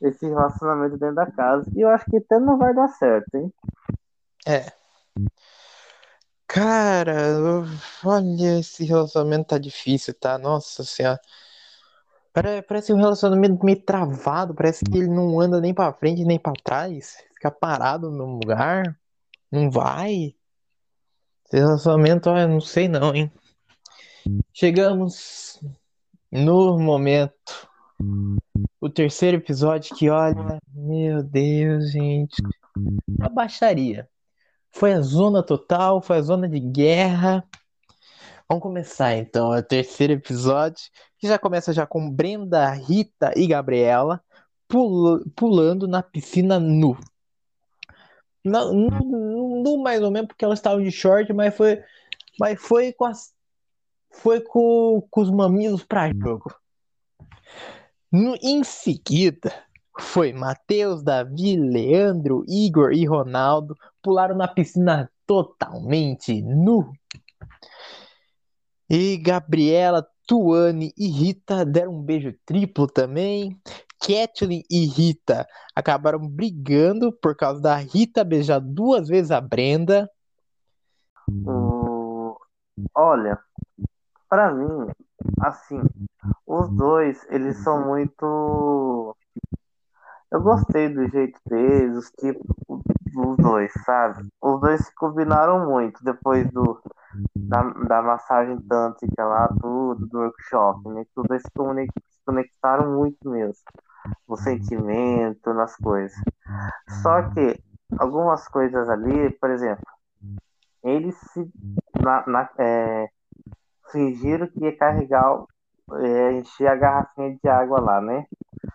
Speaker 3: esse relacionamento dentro da casa. E eu acho que até não vai dar certo, hein?
Speaker 1: É. Cara, olha, esse relacionamento tá difícil, tá? Nossa senhora. Parece um relacionamento meio travado, parece que ele não anda nem pra frente nem pra trás. Fica parado no lugar, não vai. Esse relacionamento, olha, não sei não, hein? Chegamos no momento o terceiro episódio que, olha, meu Deus, gente, uma baixaria. Foi a zona total, foi a zona de guerra. Vamos começar então o terceiro episódio, que já começa já com Brenda, Rita e Gabriela pul pulando na piscina nu. Não, mais ou menos porque elas estavam de short, mas foi, mas foi com as, foi com, com os mamilos para jogo. No, em seguida, foi Matheus, Davi, Leandro, Igor e Ronaldo pularam na piscina totalmente nu. E Gabriela, Tuane e Rita deram um beijo triplo também. Kathleen e Rita acabaram brigando por causa da Rita beijar duas vezes a Brenda.
Speaker 3: O... Olha, pra mim, assim, os dois, eles são muito. Eu gostei do jeito deles, os tipos dos dois, sabe? Os dois se combinaram muito depois do, da, da massagem tântrica lá, tudo, do workshop, né? Os dois se, se conectaram muito mesmo. No sentimento, nas coisas. Só que algumas coisas ali, por exemplo, eles se na, na, é, fingiram que ia carregar, é, encher a garrafinha de água lá, né?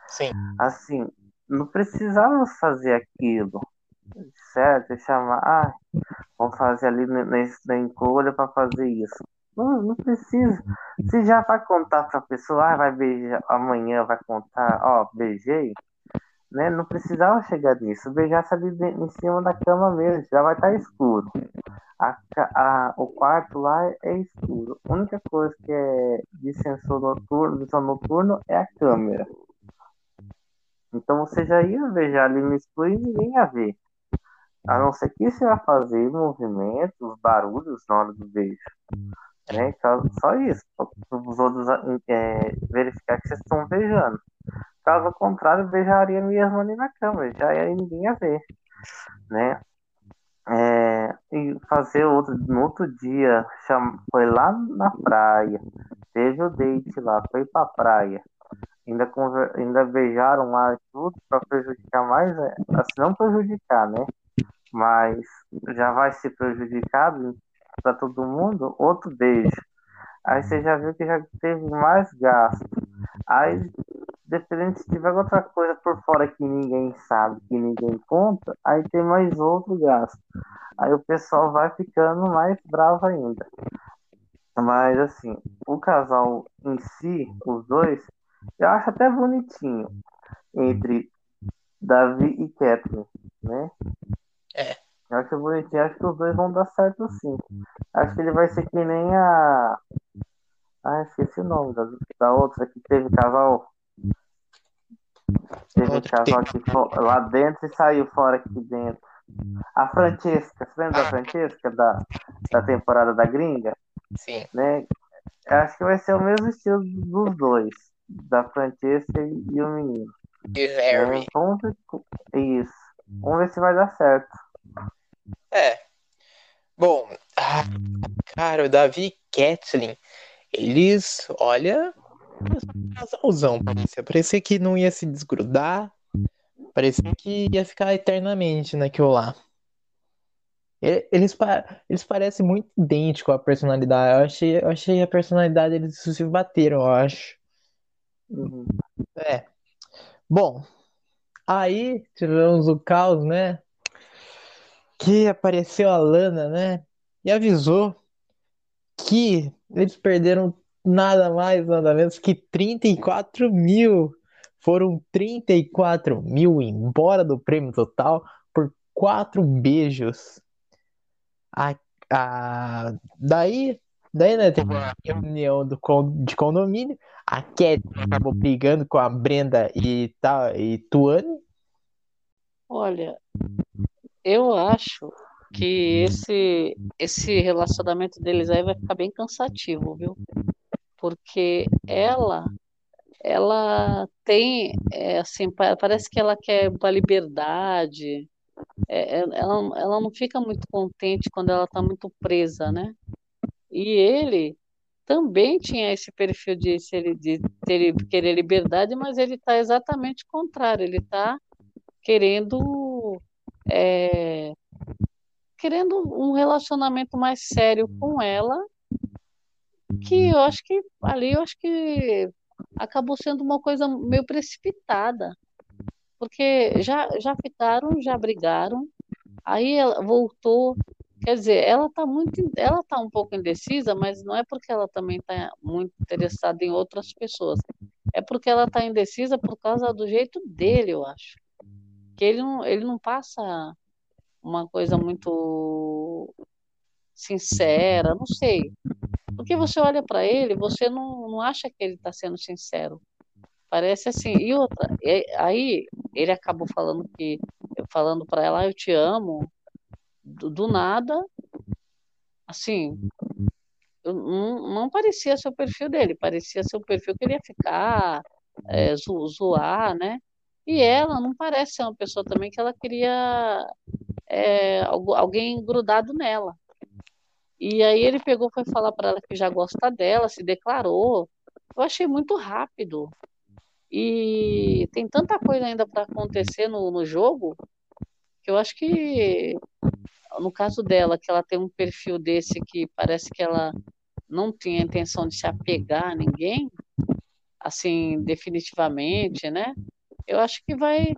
Speaker 1: Sim.
Speaker 3: Assim, não precisávamos fazer aquilo, certo? Chamar, ah, vamos fazer ali na, encolha para fazer isso. Não, não precisa. Você já vai contar para a pessoa, ah, vai beijar, amanhã vai contar, ó, beijei, né? Não precisava chegar nisso. Beijar ali em cima da cama mesmo, já vai estar tá escuro. A, a, o quarto lá é escuro. A única coisa que é de sensor noturno, visão noturno é a câmera. Então você já ia beijar ali no escuro e ninguém ia ver. A não ser que você vai fazer movimentos, barulhos na hora do beijo. Né? Então, só isso. Para os outros é, verificar que vocês estão beijando. Caso contrário, beijaria mesmo ali na câmera. Já ia ninguém ia ver. Né? É, e fazer outro no outro dia cham, foi lá na praia teve o date lá foi pra praia ainda ainda beijaram lá tudo para prejudicar mais é, assim não prejudicar né mas já vai ser prejudicado para todo mundo outro beijo aí você já viu que já teve mais gasto aí dependendo se tiver outra coisa por fora que ninguém sabe, que ninguém conta, aí tem mais outro gasto. Aí o pessoal vai ficando mais bravo ainda. Mas assim, o casal em si, os dois, eu acho até bonitinho entre Davi e Catherine, né?
Speaker 1: É.
Speaker 3: Eu acho bonitinho, acho que os dois vão dar certo sim. Acho que ele vai ser que nem a. Ah, esqueci o nome da, da outra que teve casal Teve um casal aqui lá dentro e saiu fora aqui dentro. A Francesca, você lembra da Francesca da, da temporada da gringa?
Speaker 1: Sim.
Speaker 3: Né? Eu acho que vai ser o mesmo estilo dos dois, da Francesca e, e o menino.
Speaker 1: E Harry.
Speaker 3: É, vamos ver, isso. Vamos ver se vai dar certo.
Speaker 1: É. Bom, ah, cara, o Davi e Kathleen, eles, olha, casalzão, parecia. Parecia que não ia se desgrudar. Parecia que ia ficar eternamente naquilo lá. Eles, eles parecem muito idênticos à personalidade. Eu achei, eu achei a personalidade eles se bateram, eu acho.
Speaker 3: Uhum.
Speaker 1: É. Bom, aí tivemos o caos, né? Que apareceu a Lana, né? E avisou que eles perderam nada mais, nada menos que 34 mil. Foram 34 mil embora do prêmio total por quatro beijos. A, a, daí, daí né, teve uma reunião do, de condomínio. A Cat acabou brigando com a Brenda e, tá, e Tuane.
Speaker 2: Olha, eu acho que esse, esse relacionamento deles aí vai ficar bem cansativo, viu? porque ela ela tem é, assim parece que ela quer uma liberdade é, é, ela, ela não fica muito contente quando ela está muito presa né e ele também tinha esse perfil de, de ter, querer liberdade mas ele está exatamente contrário ele está querendo é, querendo um relacionamento mais sério com ela que eu acho que ali eu acho que acabou sendo uma coisa meio precipitada, porque já já ficaram, já brigaram, aí ela voltou, quer dizer, ela está muito, ela tá um pouco indecisa, mas não é porque ela também está muito interessada em outras pessoas, é porque ela está indecisa por causa do jeito dele, eu acho, que ele não, ele não passa uma coisa muito sincera, não sei. Porque você olha para ele, você não, não acha que ele está sendo sincero. Parece assim. E outra, aí ele acabou falando que falando para ela, ah, eu te amo, do, do nada, assim, não, não parecia ser o perfil dele, parecia ser o perfil que ele ia ficar, é, zo, zoar, né? E ela não parece ser uma pessoa também que ela queria é, alguém grudado nela. E aí ele pegou, foi falar para ela que já gosta dela, se declarou. Eu achei muito rápido. E tem tanta coisa ainda para acontecer no, no jogo que eu acho que no caso dela, que ela tem um perfil desse que parece que ela não tinha intenção de se apegar a ninguém, assim, definitivamente, né? Eu acho que vai,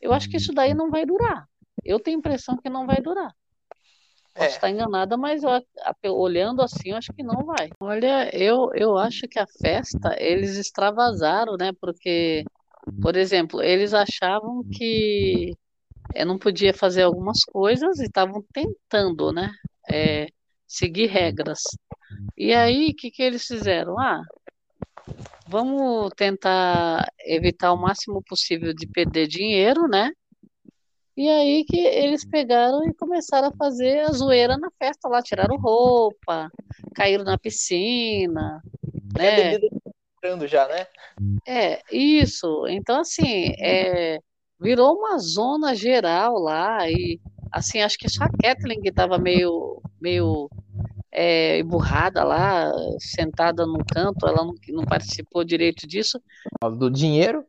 Speaker 2: eu acho que isso daí não vai durar. Eu tenho a impressão que não vai durar. Posso é. estar enganada, mas eu, olhando assim, eu acho que não vai. Olha, eu, eu acho que a festa, eles extravasaram, né? Porque, por exemplo, eles achavam que eu não podia fazer algumas coisas e estavam tentando, né? É, seguir regras. E aí, o que, que eles fizeram? Ah, vamos tentar evitar o máximo possível de perder dinheiro, né? E aí que eles pegaram e começaram a fazer a zoeira na festa lá, tiraram roupa, caíram na piscina, né?
Speaker 1: entrando já, né?
Speaker 2: É, isso. Então, assim, é, virou uma zona geral lá e, assim, acho que só a Kathleen que estava meio, meio é, emburrada lá, sentada num canto, ela não, não participou direito disso.
Speaker 1: Do dinheiro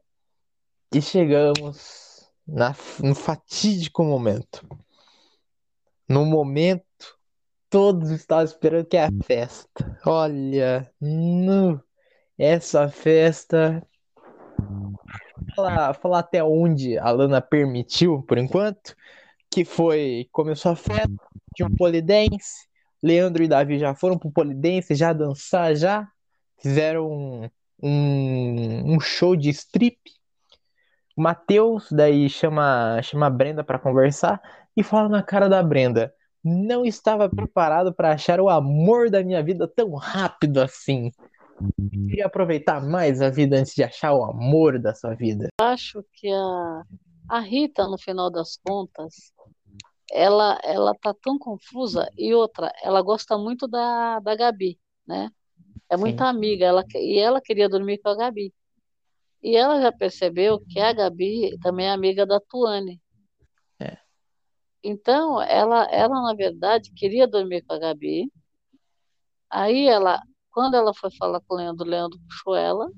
Speaker 1: e chegamos na, no fatídico momento. No momento, todos estavam esperando que é a festa. Olha, no, essa festa. Falar, falar até onde a Lana permitiu, por enquanto, que foi. Começou a festa, tinha um polidense. Leandro e Davi já foram pro polidense, já dançar, já. Fizeram um, um, show de strip o Matheus daí chama, chama a Brenda para conversar e fala na cara da Brenda: Não estava preparado para achar o amor da minha vida tão rápido assim. Queria aproveitar mais a vida antes de achar o amor da sua vida.
Speaker 2: Acho que a, a Rita, no final das contas, ela ela tá tão confusa e outra, ela gosta muito da, da Gabi, né? É muito amiga, ela, e ela queria dormir com a Gabi. E ela já percebeu que a Gabi também é amiga da Tuane.
Speaker 1: É.
Speaker 2: Então, ela, ela, na verdade, queria dormir com a Gabi. Aí ela, quando ela foi falar com o Leandro, o Leandro puxou ela.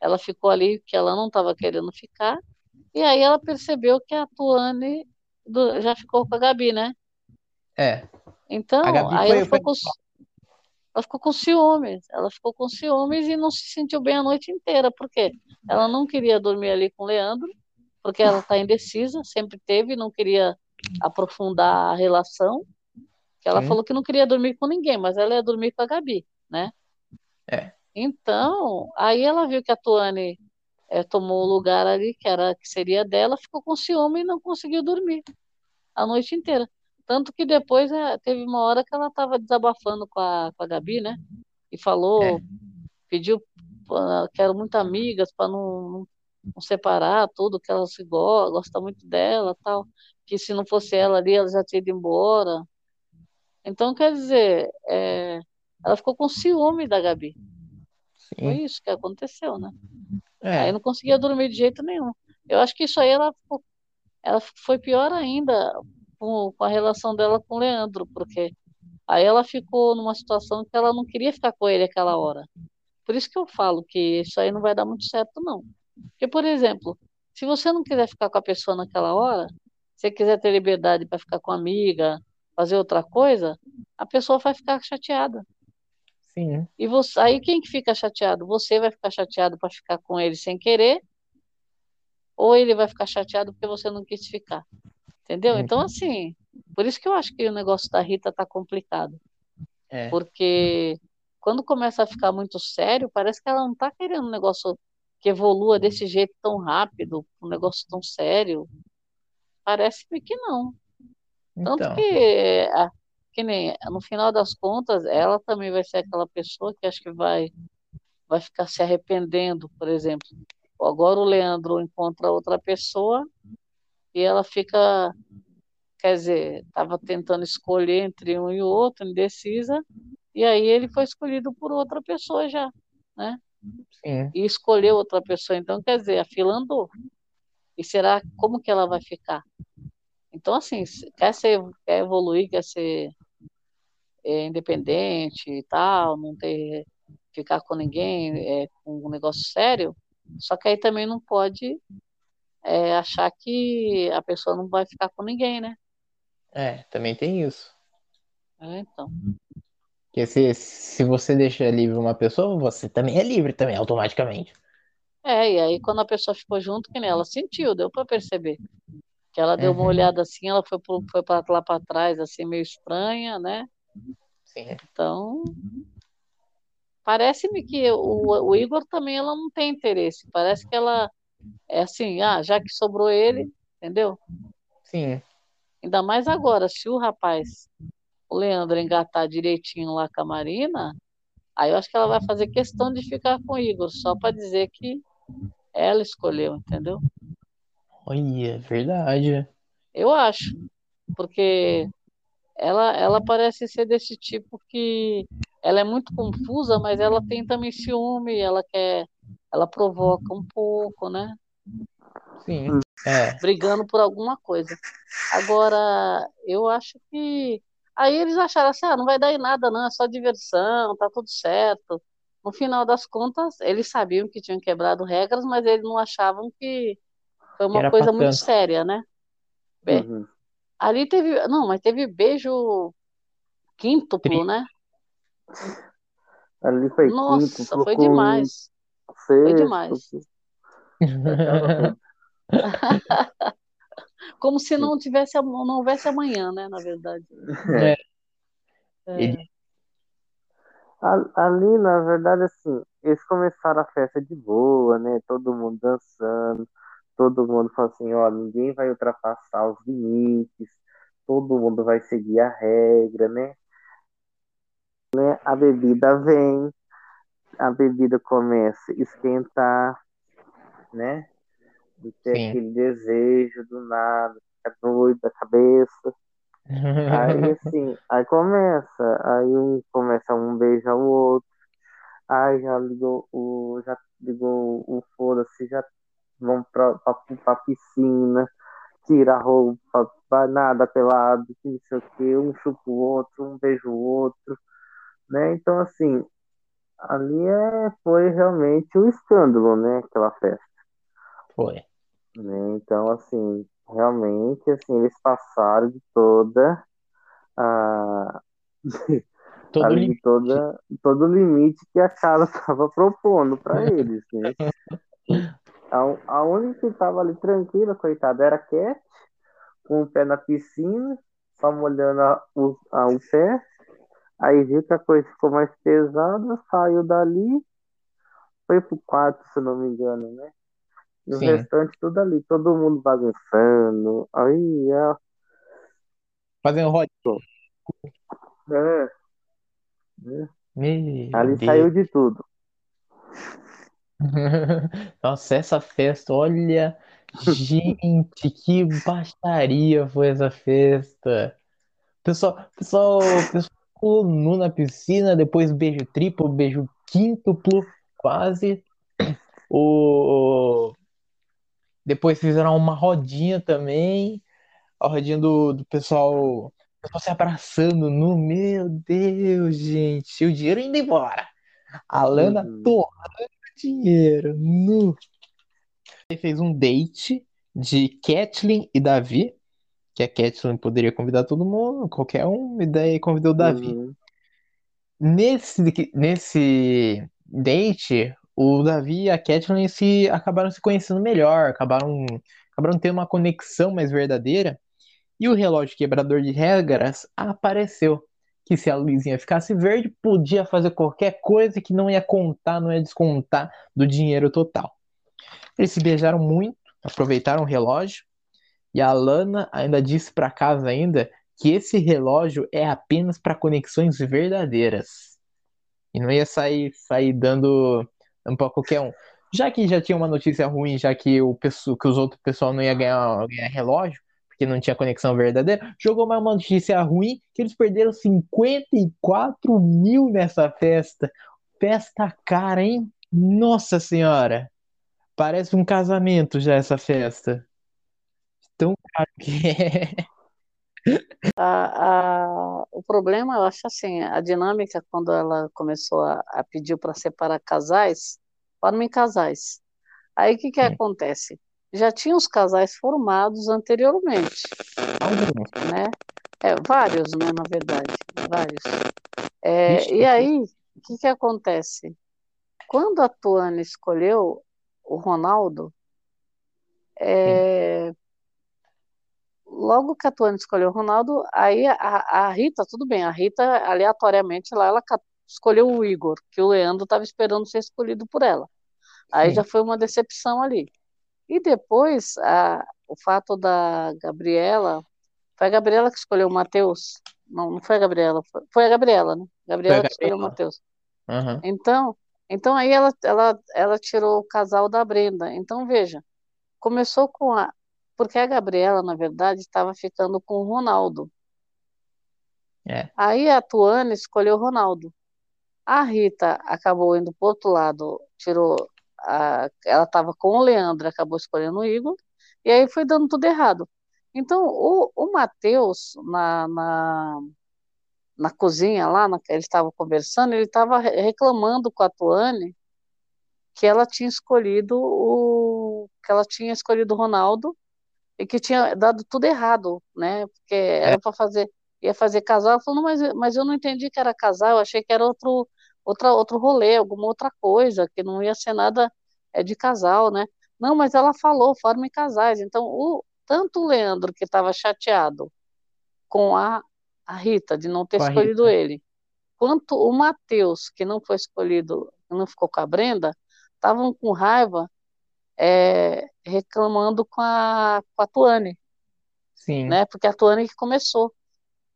Speaker 2: Ela ficou ali que ela não estava querendo ficar. E aí ela percebeu que a Tuane do, já ficou com a Gabi, né?
Speaker 1: É.
Speaker 2: Então, aí foi, ela ficou foi... com ela ficou com ciúmes, ela ficou com ciúmes e não se sentiu bem a noite inteira, porque ela não queria dormir ali com o Leandro, porque ela está indecisa, sempre teve, não queria aprofundar a relação, ela Sim. falou que não queria dormir com ninguém, mas ela ia dormir com a Gabi, né?
Speaker 1: É.
Speaker 2: Então, aí ela viu que a Tuane é, tomou o lugar ali, que era que seria dela, ficou com ciúme e não conseguiu dormir a noite inteira. Tanto que depois é, teve uma hora que ela estava desabafando com a, com a Gabi, né? E falou, é. pediu que eram muito amigas para não, não, não, separar tudo, que ela se gosta, gosta muito dela tal. Que se não fosse ela ali, ela já tinha ido embora. Então, quer dizer, é, ela ficou com ciúme da Gabi. Sim. Foi isso que aconteceu, né? É. Aí não conseguia dormir de jeito nenhum. Eu acho que isso aí ela, ela foi pior ainda, com, com a relação dela com o Leandro, porque aí ela ficou numa situação que ela não queria ficar com ele aquela hora. Por isso que eu falo que isso aí não vai dar muito certo, não. Porque, por exemplo, se você não quiser ficar com a pessoa naquela hora, se quiser ter liberdade para ficar com a amiga, fazer outra coisa, a pessoa vai ficar chateada.
Speaker 1: Sim.
Speaker 2: E você, aí quem que fica chateado? Você vai ficar chateado para ficar com ele sem querer, ou ele vai ficar chateado porque você não quis ficar. Entendeu? Então, uhum. assim, por isso que eu acho que o negócio da Rita tá complicado.
Speaker 1: É.
Speaker 2: Porque quando começa a ficar muito sério, parece que ela não tá querendo um negócio que evolua desse jeito tão rápido, um negócio tão sério. Parece-me que não. Tanto então. que, que nem, no final das contas, ela também vai ser aquela pessoa que acho que vai vai ficar se arrependendo, por exemplo. Agora o Leandro encontra outra pessoa e ela fica, quer dizer, estava tentando escolher entre um e o outro, indecisa, e aí ele foi escolhido por outra pessoa já, né?
Speaker 1: Sim.
Speaker 2: E escolheu outra pessoa, então quer dizer, a fila andou. E será como que ela vai ficar? Então, assim, quer, ser, quer evoluir, quer ser é, independente e tal, não ter ficar com ninguém, é, com um negócio sério, só que aí também não pode é, achar que a pessoa não vai ficar com ninguém, né?
Speaker 1: É, também tem isso.
Speaker 2: É, então.
Speaker 1: Porque se, se você deixa livre uma pessoa, você também é livre também, automaticamente.
Speaker 2: É, e aí quando a pessoa ficou junto, que nem ela sentiu, deu para perceber. Que ela deu uma
Speaker 1: Uhum.
Speaker 2: olhada assim, ela foi, pro- foi para lá para trás, assim, meio estranha, né?
Speaker 1: Sim.
Speaker 2: Então, parece-me que o, o Igor também ela não tem interesse. Parece que ela é assim, ah, já que sobrou ele, entendeu?
Speaker 1: Sim.
Speaker 2: Ainda mais agora, se o rapaz, o Leandro, engatar direitinho lá com a Marina, aí eu acho que ela vai fazer questão de ficar com o Igor, só para dizer que ela escolheu, entendeu?
Speaker 1: Olha, é verdade.
Speaker 2: Eu acho, porque ela, ela parece ser desse tipo que ela é muito confusa, mas ela tem também ciúme, ela quer, ela provoca um pouco, né?
Speaker 1: Sim. É.
Speaker 2: Brigando por alguma coisa. Agora, eu acho que aí eles acharam assim, ah, não vai dar em nada, não, é só diversão, tá tudo certo. No final das contas, eles sabiam que tinham quebrado regras, mas eles não achavam que foi uma
Speaker 1: Era
Speaker 2: coisa muito séria, né? É.
Speaker 3: Uhum.
Speaker 2: Ali teve, não, mas teve beijo quíntuplo, né?
Speaker 3: Ali foi
Speaker 2: Nossa,
Speaker 3: quinto,
Speaker 2: foi demais.
Speaker 3: sexto.
Speaker 2: Foi demais. Como se não tivesse, não houvesse amanhã, né, na verdade.
Speaker 1: É.
Speaker 2: É,
Speaker 3: A- Ali, na verdade, assim, eles começaram a festa de boa, né? Todo mundo dançando, todo mundo falou assim, ó, ninguém vai ultrapassar os limites, todo mundo vai seguir a regra, né? Né? A bebida vem, a bebida começa a esquentar, né? E ter
Speaker 1: Sim.
Speaker 3: aquele desejo do nada, ficar doido da cabeça. Aí assim, aí começa, aí um começa um beijar o outro, aí já ligou o, já ligou o foda-se, já vão pra, pra, pra piscina, tira a roupa, vai nada pelado, não sei o que, um chupa o outro, um beija o outro, né? Então assim, ali é, foi realmente um escândalo, né? Aquela festa.
Speaker 1: Foi.
Speaker 3: né? Então, assim, realmente, assim, eles passaram de toda a
Speaker 1: Todo
Speaker 3: ali
Speaker 1: limite.
Speaker 3: toda todo o limite que a casa estava propondo para eles, né? A, a única que estava ali tranquila, coitada, era a Cat, com o pé na piscina, só molhando a, o, a, o pé. Aí viu que a coisa ficou mais pesada, saiu dali, foi pro quarto, se não me engano, né? E o
Speaker 1: Sim.
Speaker 3: restante tudo ali, todo mundo bagunçando. Aí, é,
Speaker 1: Fazendo roda.
Speaker 3: é?
Speaker 1: Meu
Speaker 3: ali
Speaker 1: Deus.
Speaker 3: saiu de tudo.
Speaker 1: Nossa, essa festa, olha, gente, que baixaria foi essa festa. Pessoal, pessoal, pessoal nu na piscina, depois beijo triplo, beijo quíntuplo, quase. O... Depois fizeram uma rodinha também, a rodinha do, do pessoal, pessoal se abraçando nu. Meu Deus, gente, o dinheiro indo embora. A Lana
Speaker 3: Uhum.
Speaker 1: torrando dinheiro, nu. Ele fez um date de Kathleen e Davi, que a Kathleen poderia convidar todo mundo, qualquer um, e daí convidou o Davi.
Speaker 3: Uhum.
Speaker 1: Nesse, nesse date, o Davi e a Kathleen se acabaram se conhecendo melhor, acabaram, acabaram tendo uma conexão mais verdadeira. E o relógio quebrador de regras apareceu. Que se a luzinha ficasse verde, podia fazer qualquer coisa que não ia contar, não ia descontar do dinheiro total. Eles se beijaram muito, aproveitaram o relógio, e a Lana ainda disse para casa ainda que esse relógio é apenas para conexões verdadeiras. E não ia sair, sair dando Não para qualquer um. Já que já tinha uma notícia ruim, já que o pessoal, que os outros pessoal não ia ganhar, ganhar relógio, porque não tinha conexão verdadeira, jogou mais uma notícia ruim que eles perderam 54 mil nessa festa. Festa cara, hein? Nossa senhora! Parece um casamento já essa festa. Tão caro que é.
Speaker 2: A, a, o problema, eu acho assim, a dinâmica, quando ela começou a, a pedir para separar casais, formem casais. Aí o que, que
Speaker 1: Sim.
Speaker 2: acontece? Já tinha os casais formados anteriormente,
Speaker 1: Alguns.
Speaker 2: né? É, vários, né, na verdade, vários. É,
Speaker 1: Vixe,
Speaker 2: e aí, o que, que acontece? Quando a Tuane escolheu o Ronaldo, é, logo que a Tuane escolheu o Ronaldo, aí a, a Rita, tudo bem, a Rita aleatoriamente lá, ela escolheu o Igor, que o Leandro estava esperando ser escolhido por ela. Aí
Speaker 1: Sim.
Speaker 2: já foi uma decepção ali. E depois, a, o fato da Gabriela, foi a Gabriela que escolheu o Matheus? Não, não foi a Gabriela, foi, foi a Gabriela, né? Gabriela que escolheu o. Matheus.
Speaker 1: Aham.
Speaker 2: Então, então aí ela, ela, ela tirou o casal da Brenda. Então, veja, começou com a. Porque a Gabriela, na verdade, estava ficando com o Ronaldo.
Speaker 1: É.
Speaker 2: Aí a Tuane escolheu o Ronaldo. A Rita acabou indo para outro lado, tirou. A, ela estava com o Leandro, acabou escolhendo o Igor, e aí foi dando tudo errado. Então, o, o Matheus, na, na, na cozinha lá, na, eles estavam conversando, ele estava reclamando com a Tuane que ela tinha escolhido o que ela tinha escolhido o Ronaldo e que tinha dado tudo errado, né? Porque era para fazer ia fazer casal, ela falou, mas, mas eu não entendi que era casal, eu achei que era outro outra outro rolê, alguma outra coisa, que não ia ser nada é de casal, né? Não, mas ela falou, formem casais. Então, o tanto o Leandro que estava chateado com a, a Rita de não ter
Speaker 1: Com
Speaker 2: escolhido ele, quanto o Matheus, que não foi escolhido, não ficou com a Brenda, estavam com raiva, é, reclamando com a, com a Tuane,
Speaker 1: Sim.
Speaker 2: né? Porque a Tuane que começou.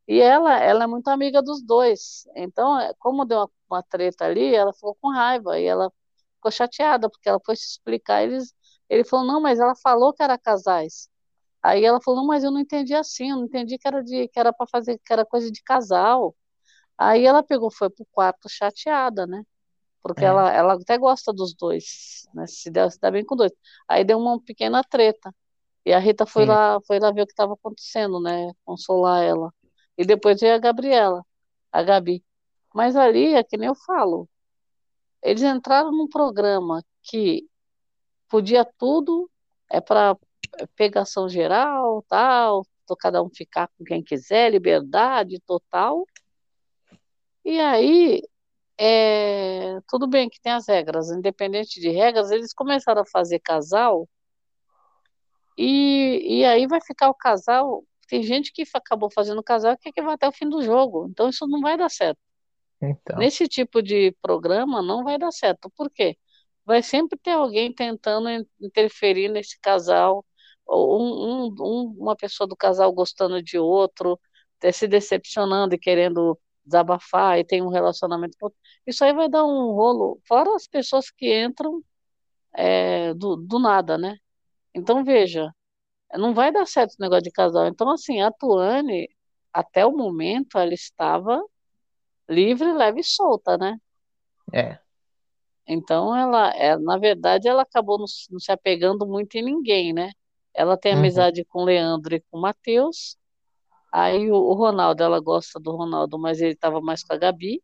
Speaker 2: E ela, ela é muito amiga dos dois. Então, é, como deu uma, uma treta ali, ela ficou com raiva e ela ficou chateada, porque ela foi se explicar. Eles, ele falou, não, mas ela falou que era casais. Aí ela falou, não, mas eu não entendi assim, eu não entendi que era de, que era para fazer, que era coisa de casal. Aí ela pegou, foi pro quarto chateada, né? Porque
Speaker 1: É.
Speaker 2: ela, ela até gosta dos dois, né? Se dá, se dá bem com dois. Aí deu uma pequena treta. E a Rita foi
Speaker 1: Sim.
Speaker 2: lá, foi lá ver o que estava acontecendo, né? Consolar ela. E depois veio a Gabriela, a Gabi. Mas ali, é que nem eu falo, eles entraram num programa que podia tudo, é para pegação geral, tal, cada um ficar com quem quiser, liberdade total. E aí, é, tudo bem que tem as regras, independente de regras, eles começaram a fazer casal, e, e aí vai ficar o casal. Tem gente que acabou fazendo casal que, que vai até o fim do jogo, então isso não vai dar certo.
Speaker 1: Então.
Speaker 2: Nesse tipo de programa não vai dar certo. Por quê? Vai sempre ter alguém tentando in- interferir nesse casal, ou um, um- um- uma pessoa do casal gostando de outro, ter- se decepcionando e querendo desabafar e tem um relacionamento com outro. Isso aí vai dar um rolo, fora as pessoas que entram é, do, do nada, né? Então, veja, não vai dar certo esse negócio de casal. Então, assim, a Tuane, até o momento, ela estava livre, leve e solta, né?
Speaker 1: É.
Speaker 2: Então, ela, é, na verdade, ela acabou não, se não se apegando muito em ninguém, né? Ela tem
Speaker 1: Uhum.
Speaker 2: amizade com o Leandro e com o Matheus. Aí o, o Ronaldo, ela gosta do Ronaldo, mas ele estava mais com a Gabi,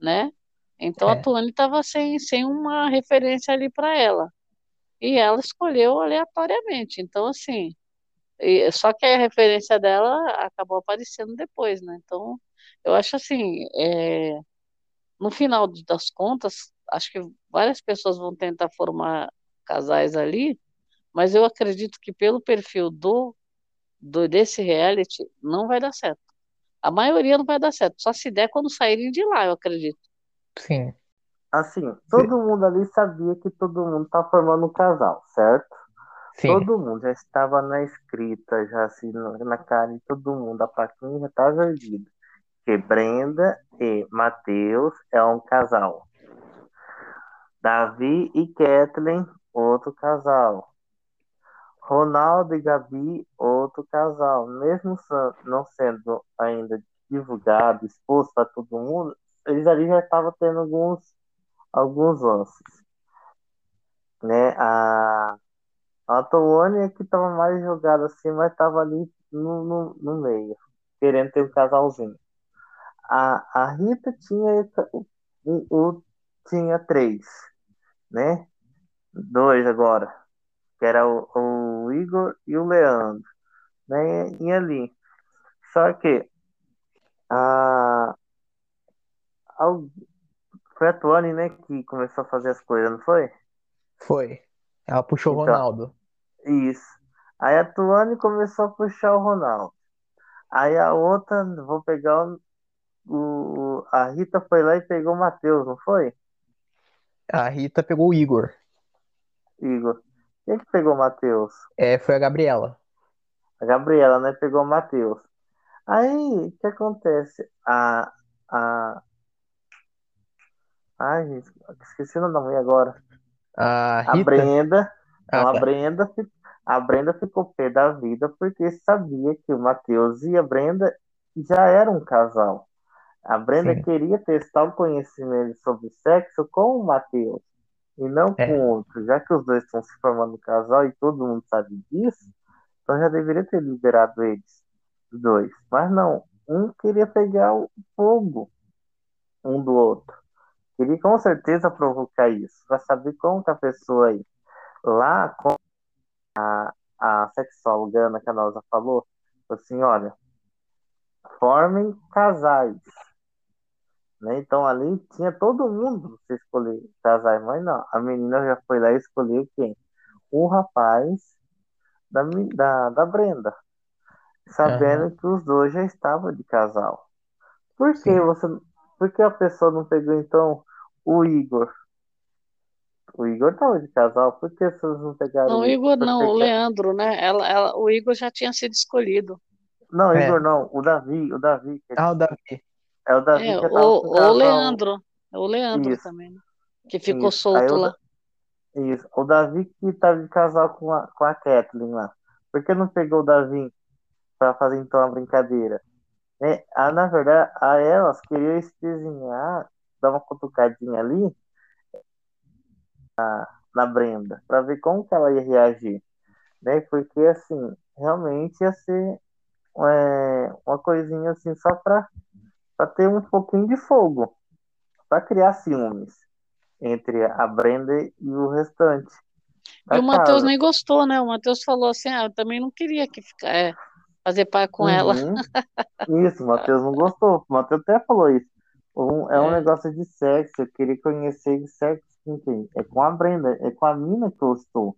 Speaker 2: né? Então a
Speaker 1: É.
Speaker 2: Tuane estava sem, sem uma referência ali para ela. E ela escolheu aleatoriamente. Então, assim, só que a referência dela acabou aparecendo depois, né? Então, eu acho assim, é, no final das contas, acho que várias pessoas vão tentar formar casais ali, mas eu acredito que pelo perfil do, do desse reality não vai dar certo. A maioria não vai dar certo, só se der quando saírem de lá, eu acredito.
Speaker 1: Sim.
Speaker 3: Assim, todo mundo ali sabia que todo mundo tá formando um casal, certo?
Speaker 1: Sim.
Speaker 3: Todo mundo já estava na escrita, já assim, na cara de todo mundo, a plaquinha já estava erguida. Que Brenda e Matheus é um casal. Davi e Kathleen, outro casal. Ronaldo e Gabi, outro casal. Mesmo não sendo ainda divulgado, exposto a todo mundo, eles ali já estavam tendo alguns, alguns lances. Né? A, a é que estava mais jogada assim, mas estava ali no, no, no, meio, querendo ter um casalzinho. A, a Rita tinha o, o, tinha três, né? Dois agora, que era o, o Igor e o Leandro, né? E ali. Só que a, a, foi a Tuane, né, que começou a fazer as coisas, não foi?
Speaker 1: Foi. Ela puxou o então, Ronaldo.
Speaker 3: Isso. Aí a Tuane começou a puxar o Ronaldo. Aí a outra, vou pegar o, o a Rita foi lá e pegou o Matheus, não foi?
Speaker 1: A Rita pegou o Igor.
Speaker 3: Igor. Quem que pegou o Matheus?
Speaker 1: É, foi a Gabriela.
Speaker 3: A Gabriela, né? Pegou o Matheus. Aí, o que acontece? A, a... Ai, gente, esqueci o nome agora.
Speaker 1: A,
Speaker 3: a Brenda. Ah, a, tá. Brenda a Brenda ficou pé da vida porque sabia que o Matheus e a Brenda já eram um casal. A Brenda Sim. queria testar o conhecimento sobre sexo com o Matheus e não é. com outro. Já que os dois estão se formando um casal e todo mundo sabe disso, então já deveria ter liberado eles, os dois. Mas não, um queria pegar o fogo um do outro. Queria com certeza provocar isso, para saber como que a pessoa aí, lá com a, a sexóloga Ana Canosa falou, assim, olha, formem casais né? Então ali tinha todo mundo se escolher casar, mas não, a menina já foi lá e escolheu quem? O rapaz da, da, da Brenda, sabendo uhum. que os dois já estavam de casal. Por que você. Por que a pessoa não pegou então o Igor? O Igor estava de casal, por que vocês não pegaram
Speaker 2: Não, o Igor não, o Leandro, né? Ela, ela, o Igor já tinha sido escolhido.
Speaker 3: Não, é. Igor não, o Davi, o Davi.
Speaker 1: Ah, o Davi.
Speaker 3: É o Davi
Speaker 2: é,
Speaker 3: que
Speaker 2: o, o Leandro. É o Leandro isso. também, né? Que ficou isso. solto lá.
Speaker 3: Isso. O Davi que tá de casal com a, com a Kathleen lá. Por que não pegou o Davi para fazer então uma brincadeira? É, a, na verdade, a elas queriam desenhar, dar uma cutucadinha ali na, na Brenda, para ver como que ela ia reagir. Né? Porque assim, realmente ia ser é, uma coisinha assim só para para ter um pouquinho de fogo, para criar ciúmes entre a Brenda e o restante.
Speaker 2: E o Matheus nem gostou, né? O Matheus falou assim: ah, eu também não queria que ficar, é, fazer par com uhum. ela.
Speaker 3: Isso, o Matheus não gostou. O Matheus até falou isso. Um, é, é, um negócio de sexo, eu queria conhecer sexo com quem? É com a Brenda, é com a mina que eu estou,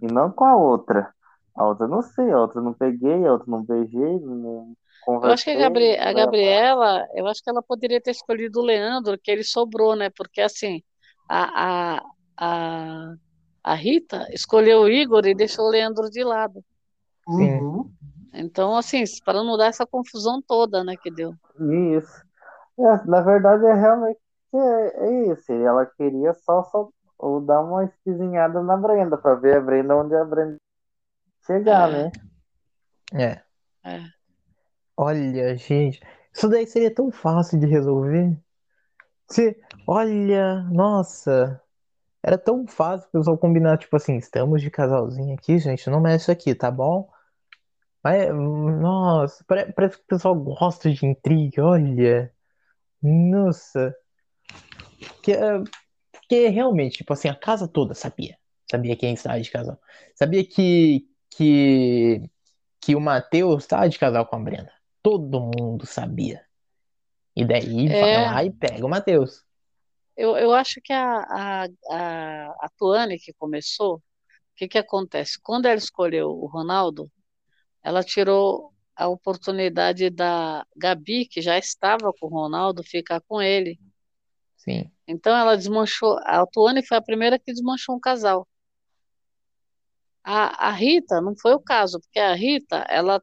Speaker 3: e não com a outra. A outra não sei, a outra não peguei, a outra não beijei, não,
Speaker 2: eu acho que a, Gabri a Gabriela, eu acho que ela poderia ter escolhido o Leandro, que ele sobrou, né? Porque assim, a, a, a, a Rita escolheu o Igor e deixou o Leandro de lado.
Speaker 3: Uhum.
Speaker 2: Então, assim, para não dar essa confusão toda, né, que deu.
Speaker 3: Isso. É, na verdade, é realmente é, é isso. Ela queria só, só ou dar uma espizinhada na Brenda, para ver a Brenda onde a Brenda chegar, é. né?
Speaker 1: É.
Speaker 2: É.
Speaker 1: Olha, gente, isso daí seria tão fácil de resolver. Se, olha, nossa, era tão fácil o pessoal combinar, tipo assim, estamos de casalzinho aqui, gente, não mexe aqui, tá bom? Mas, nossa, parece que o pessoal gosta de intriga, olha. Nossa. Que, porque realmente, tipo assim, a casa toda sabia. Sabia quem estava de casal. Sabia que, que, que o Matheus estava de casal com a Brenda todo mundo sabia. E daí é... vai lá e pega o Matheus.
Speaker 2: Eu, eu acho que a, a, a, a Tuane que começou, o que, que acontece? Quando ela escolheu o Ronaldo, ela tirou a oportunidade da Gabi, que já estava com o Ronaldo, ficar com ele.
Speaker 1: Sim.
Speaker 2: Então ela desmanchou. A Tuane foi a primeira que desmanchou um casal. A, a Rita não foi o caso, porque a Rita ela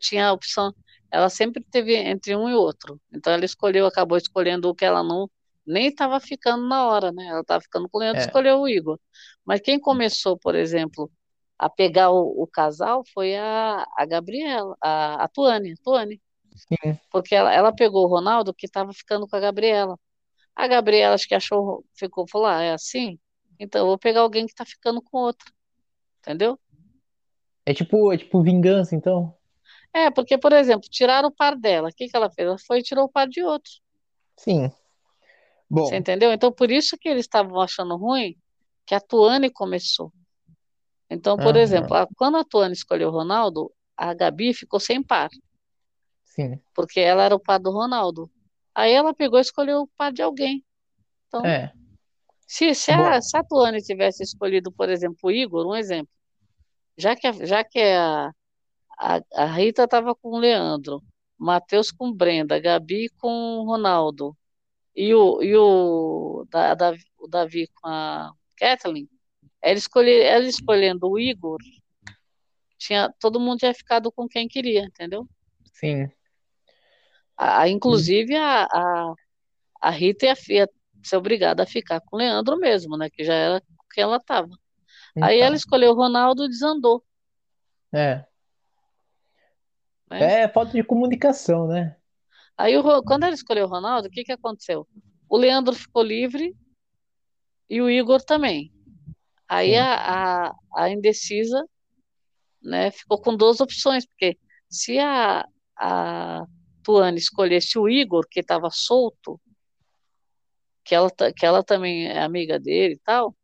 Speaker 2: tinha a opção ela sempre teve entre um e outro. Então ela escolheu, acabou escolhendo o que ela não nem estava ficando na hora, né? Ela estava ficando com o Leandro,
Speaker 1: É.
Speaker 2: escolheu o Igor. Mas quem começou, por exemplo, a pegar o, o casal foi a, a Gabriela, a, a Tuane, Tuane.
Speaker 1: Sim.
Speaker 2: Porque ela, ela pegou o Ronaldo que estava ficando com a Gabriela. A Gabriela acho que achou, ficou, falou, ah, é assim? Então eu vou pegar alguém que está ficando com outra. Entendeu?
Speaker 1: É tipo, é tipo vingança, então?
Speaker 2: É, porque, por exemplo, tiraram o par dela. O que que ela fez? Ela foi e tirou o par de outro.
Speaker 1: Sim. Bom,
Speaker 2: Você entendeu? Então, por isso que eles estavam achando ruim que a Tuane começou. Então, por
Speaker 1: Aham.
Speaker 2: exemplo, a- quando a Tuane escolheu o Ronaldo, a Gabi ficou sem par,
Speaker 1: sim.
Speaker 2: porque ela era o par do Ronaldo. Aí ela pegou e escolheu o par de alguém. Então,
Speaker 1: É.
Speaker 2: se, se, a, se a Tuane tivesse escolhido, por exemplo, o Igor, um exemplo, já que a, já que a, a, a Rita estava com o Leandro, o Matheus com Brenda, Gabi com o Ronaldo, e o, e o, da, da- o Davi com a Kathleen, ela, escolhe, ela escolhendo o Igor, tinha, todo mundo tinha ficado com quem queria, entendeu?
Speaker 1: Sim.
Speaker 2: A, inclusive a, a, a Rita ia, ia ser obrigada a ficar com o Leandro mesmo, né? Que já era com quem ela estava. Aí
Speaker 1: Então.
Speaker 2: ela escolheu o Ronaldo e desandou,
Speaker 1: É.
Speaker 2: né?
Speaker 1: É falta de comunicação, né?
Speaker 2: Aí o quando ela escolheu o Ronaldo, o que que aconteceu? O Leandro ficou livre e o Igor também. Aí a, a, a indecisa, né, ficou com duas opções, porque se a, a Tuane escolhesse o Igor, que estava solto, que ela, que ela também é amiga dele e tal, o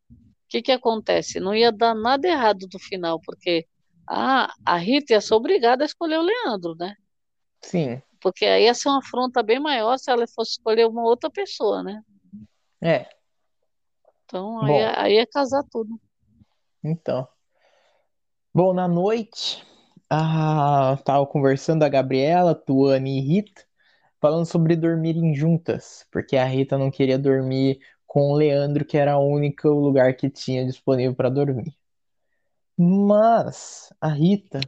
Speaker 2: que que acontece? Não ia dar nada errado no final, porque a, a Rita ia ser obrigada a escolher o Leandro, né?
Speaker 1: Sim.
Speaker 2: Porque aí ia ser uma afronta bem maior se ela fosse escolher uma outra pessoa, né?
Speaker 1: É.
Speaker 2: Então aí,
Speaker 1: Bom.
Speaker 2: ia- aí ia casar tudo.
Speaker 1: Então. Bom, na noite, a... tava conversando a Gabriela, Tuane e Rita, falando sobre dormirem juntas, porque a Rita não queria dormir com o Leandro, que era o único lugar que tinha disponível para dormir. Mas a Rita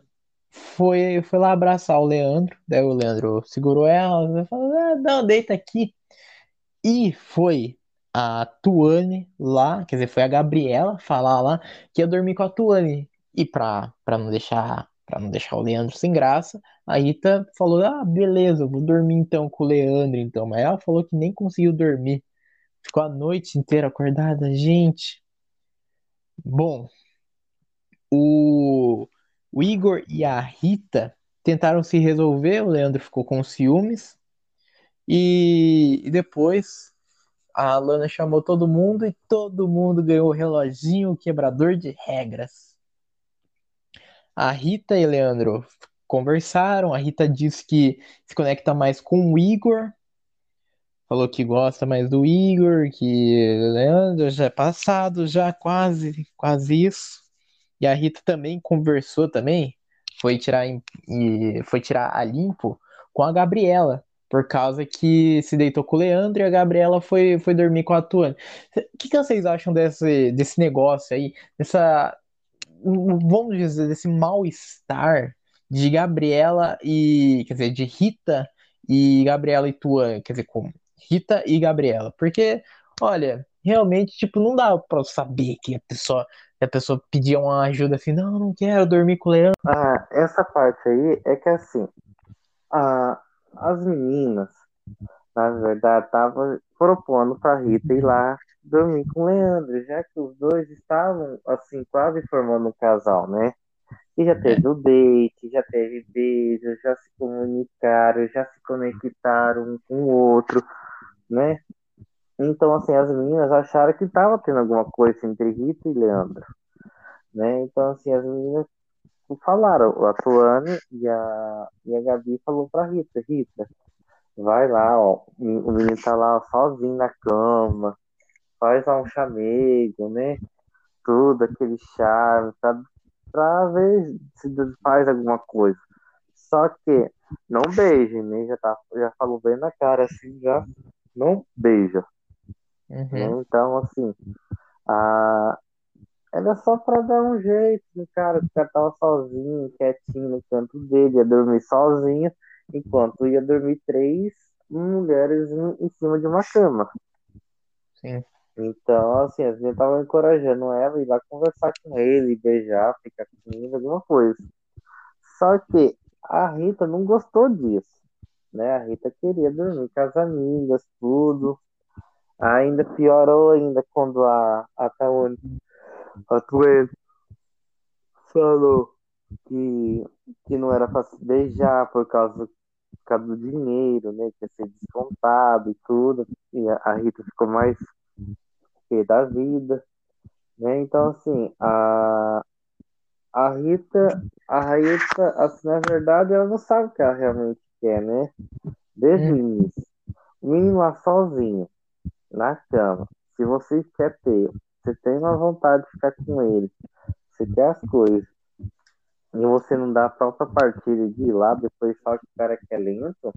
Speaker 1: foi, foi lá abraçar o Leandro, daí o Leandro segurou ela, falou, ah, não, deita aqui. E foi a Tuane lá, quer dizer, foi a Gabriela falar lá que ia dormir com a Tuane. E pra, pra não deixar para não deixar o Leandro sem graça, a Rita falou: "Ah, beleza, vou dormir então com o Leandro então". Mas ela falou que nem conseguiu dormir. Ficou a noite inteira acordada, gente. Bom, o, o Igor e a Rita tentaram se resolver, o Leandro ficou com ciúmes. E, e depois a Lana chamou todo mundo e todo mundo ganhou o reloginho quebrador de regras. A Rita e Leandro conversaram. A Rita disse que se conecta mais com o Igor. Falou que gosta mais do Igor, que Leandro já é passado, já quase, quase isso. E a Rita também conversou também, foi tirar e foi tirar a limpo com a Gabriela, por causa que se deitou com o Leandro e a Gabriela foi, foi dormir com a Tuane. O que, que vocês acham desse, desse negócio aí, dessa vamos dizer, desse mal-estar de Gabriela e, quer dizer, de Rita e Gabriela e Tuane, quer dizer, como Rita e Gabriela, porque, olha, realmente, tipo, não dá pra saber que a pessoa, a pessoa pedia uma ajuda assim, não, não quero dormir com o Leandro.
Speaker 3: Ah, essa parte aí é que assim, a, as meninas, na verdade, estavam propondo pra Rita ir lá dormir com o Leandro, já que os dois estavam, assim, quase formando um casal, né? E já teve o date, já teve beijo, já se comunicaram, já se conectaram um com o outro, né? Então, assim, as meninas acharam que tava tendo alguma coisa entre Rita e Leandro, né? Então, assim, as meninas falaram, a Tuane e a, e a Gabi falou pra Rita, Rita, vai lá, ó, o menino tá lá sozinho na cama, faz lá um chamego, né? Tudo, aquele charme, pra, pra ver se faz alguma coisa. Só que não beije, né? Já, tá, já falou bem na cara, assim, já não beija.
Speaker 1: Uhum.
Speaker 3: né? Então, assim, a... era só pra dar um jeito, né, cara? O cara tava sozinho, quietinho no canto dele, ia dormir sozinho, enquanto ia dormir três mulheres em, em cima de uma cama.
Speaker 1: Sim.
Speaker 3: Então, assim, a gente tava encorajando ela a ir lá conversar com ele, beijar, ficar com ele, alguma coisa. Só que a Rita não gostou disso, né? A Rita queria dormir com as amigas, tudo. Ainda piorou ainda quando a, a Tawane, a Tawane falou que, que não era se beijar por causa, por causa do dinheiro, né? Que ia ser descontado e tudo. E a, a Rita ficou mais pé da vida, né? Então, assim, a, a Rita, a Rita, assim, na verdade, ela não sabe o que ela realmente quer, né? Desde o início. O menino lá sozinho, na cama. Se você quer ter, você tem uma vontade de ficar com ele, você quer as coisas, e você não dá a própria partida de ir lá, depois fala que o cara é lento,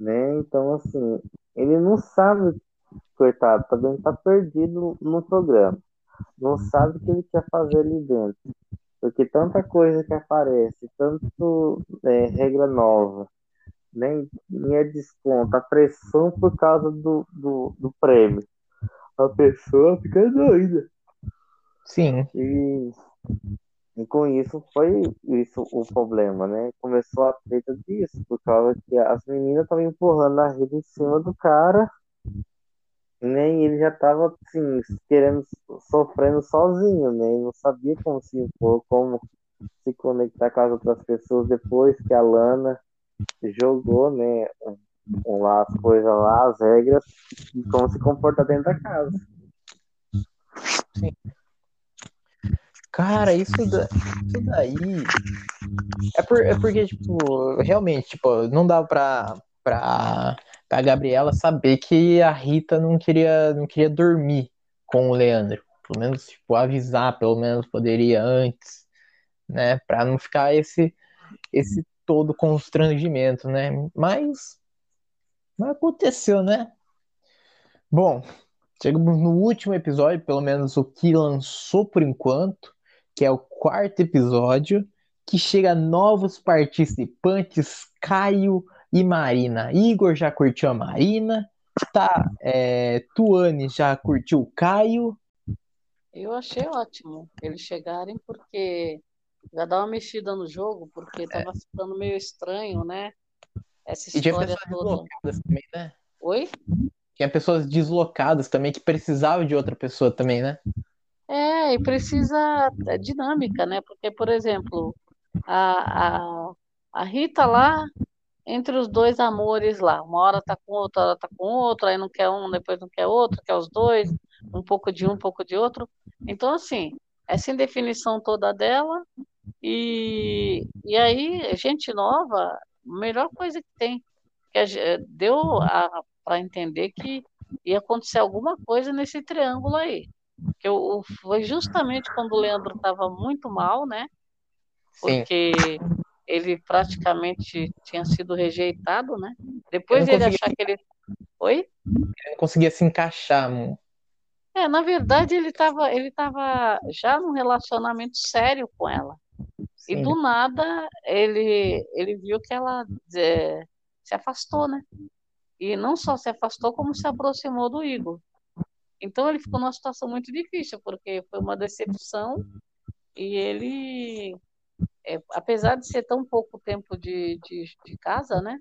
Speaker 3: né? Então, assim, ele não sabe, coitado, também tá perdido no programa. Não sabe o que ele quer fazer ali dentro. Porque tanta coisa que aparece, tanto é, regra nova, nem, nem é desconto, a pressão por causa do, do, do prêmio. A pessoa fica doida.
Speaker 1: Sim.
Speaker 3: E, e com isso foi isso o problema, né? Começou a treta disso, por causa que as meninas estavam empurrando a rede em cima do cara, né? E ele já tava assim, querendo, sofrendo sozinho, né? Não sabia como se impor, como se conectar com as outras pessoas depois que a Lana jogou, né? Um- Lá as coisas lá, as regras, e como se comportar dentro da casa.
Speaker 1: Cara, isso, da- isso daí. É, por- é porque, tipo, realmente, tipo, não dá pra, pra, pra Gabriela saber que a Rita não queria, não queria dormir com o Leandro. Pelo menos, tipo, avisar, pelo menos poderia antes, né? Pra não ficar esse, esse todo constrangimento, né? Mas, mas aconteceu, né? Bom, chegamos no último episódio, pelo menos o que lançou por enquanto, que é o quarto episódio, que chega novos participantes, Caio e Marina. Igor já curtiu a Marina, tá? É, Tuane já curtiu o Caio.
Speaker 2: Eu achei ótimo eles chegarem, porque já dá uma mexida no jogo, porque tava ficando meio estranho, né? Essa
Speaker 1: E tinha
Speaker 2: história
Speaker 1: pessoas
Speaker 2: toda.
Speaker 1: deslocadas também, né?
Speaker 2: Oi?
Speaker 1: Tinha pessoas deslocadas também que precisavam de outra pessoa também, né?
Speaker 2: É, e precisa é dinâmica, né? Porque, por exemplo, a, a, a Rita lá, entre os dois amores lá, uma hora tá com outra, hora tá com outro, aí não quer um, depois não quer outro, quer os dois, um pouco de um, um pouco de outro. Então, assim, essa indefinição toda dela, e, e aí, gente nova, melhor coisa que tem. Que ge- deu para entender que ia acontecer alguma coisa nesse triângulo aí. Que o- foi justamente quando o Leandro estava muito mal, né?
Speaker 1: Sim.
Speaker 2: Porque ele praticamente tinha sido rejeitado, né? Depois
Speaker 1: Eu
Speaker 2: ele achar que ele. Oi?
Speaker 1: Eu não conseguia se encaixar. mano.
Speaker 2: É, na verdade, ele estava ele tava já num relacionamento sério com ela. E
Speaker 1: Sim.
Speaker 2: do nada ele, ele viu que ela é, se afastou, né? E não só se afastou, como se aproximou do Igor. Então ele ficou numa situação muito difícil, porque foi uma decepção e ele, é, apesar de ser tão pouco tempo de, de, de casa, né?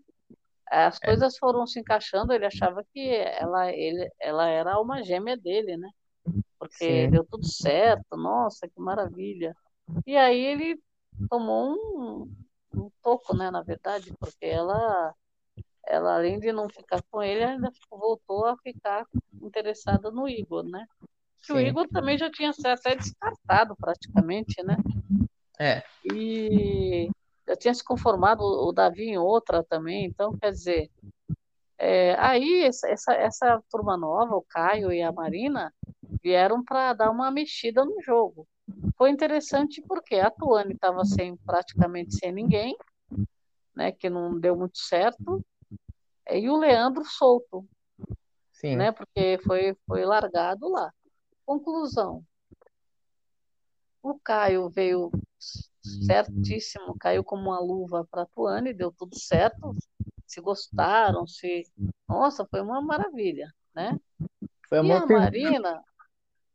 Speaker 2: As coisas foram se encaixando, ele achava que ela, ele, ela era uma gêmea dele, né? Porque
Speaker 1: Sim.
Speaker 2: deu tudo certo, nossa, que maravilha. E aí ele tomou um, um toco, né, na verdade, porque ela, ela além de não ficar com ele, ainda voltou a ficar interessada no Igor, né? Que o. Igor também já tinha sido até descartado praticamente, né?
Speaker 1: É,
Speaker 2: E já tinha se conformado o o Davi em outra também, então quer dizer, é, aí essa, essa, essa turma nova, o Caio e a Marina, vieram para dar uma mexida no jogo. Foi interessante porque a Tuane estava sem praticamente sem ninguém, né, que não deu muito certo, é, e o Leandro solto,
Speaker 1: sim.
Speaker 2: né, porque foi, foi largado lá. Conclusão. O Caio veio certíssimo, caiu como uma luva para a Tuane, deu tudo certo. Se gostaram, se. Nossa, foi uma maravilha, né?
Speaker 1: Foi
Speaker 2: E a Marina,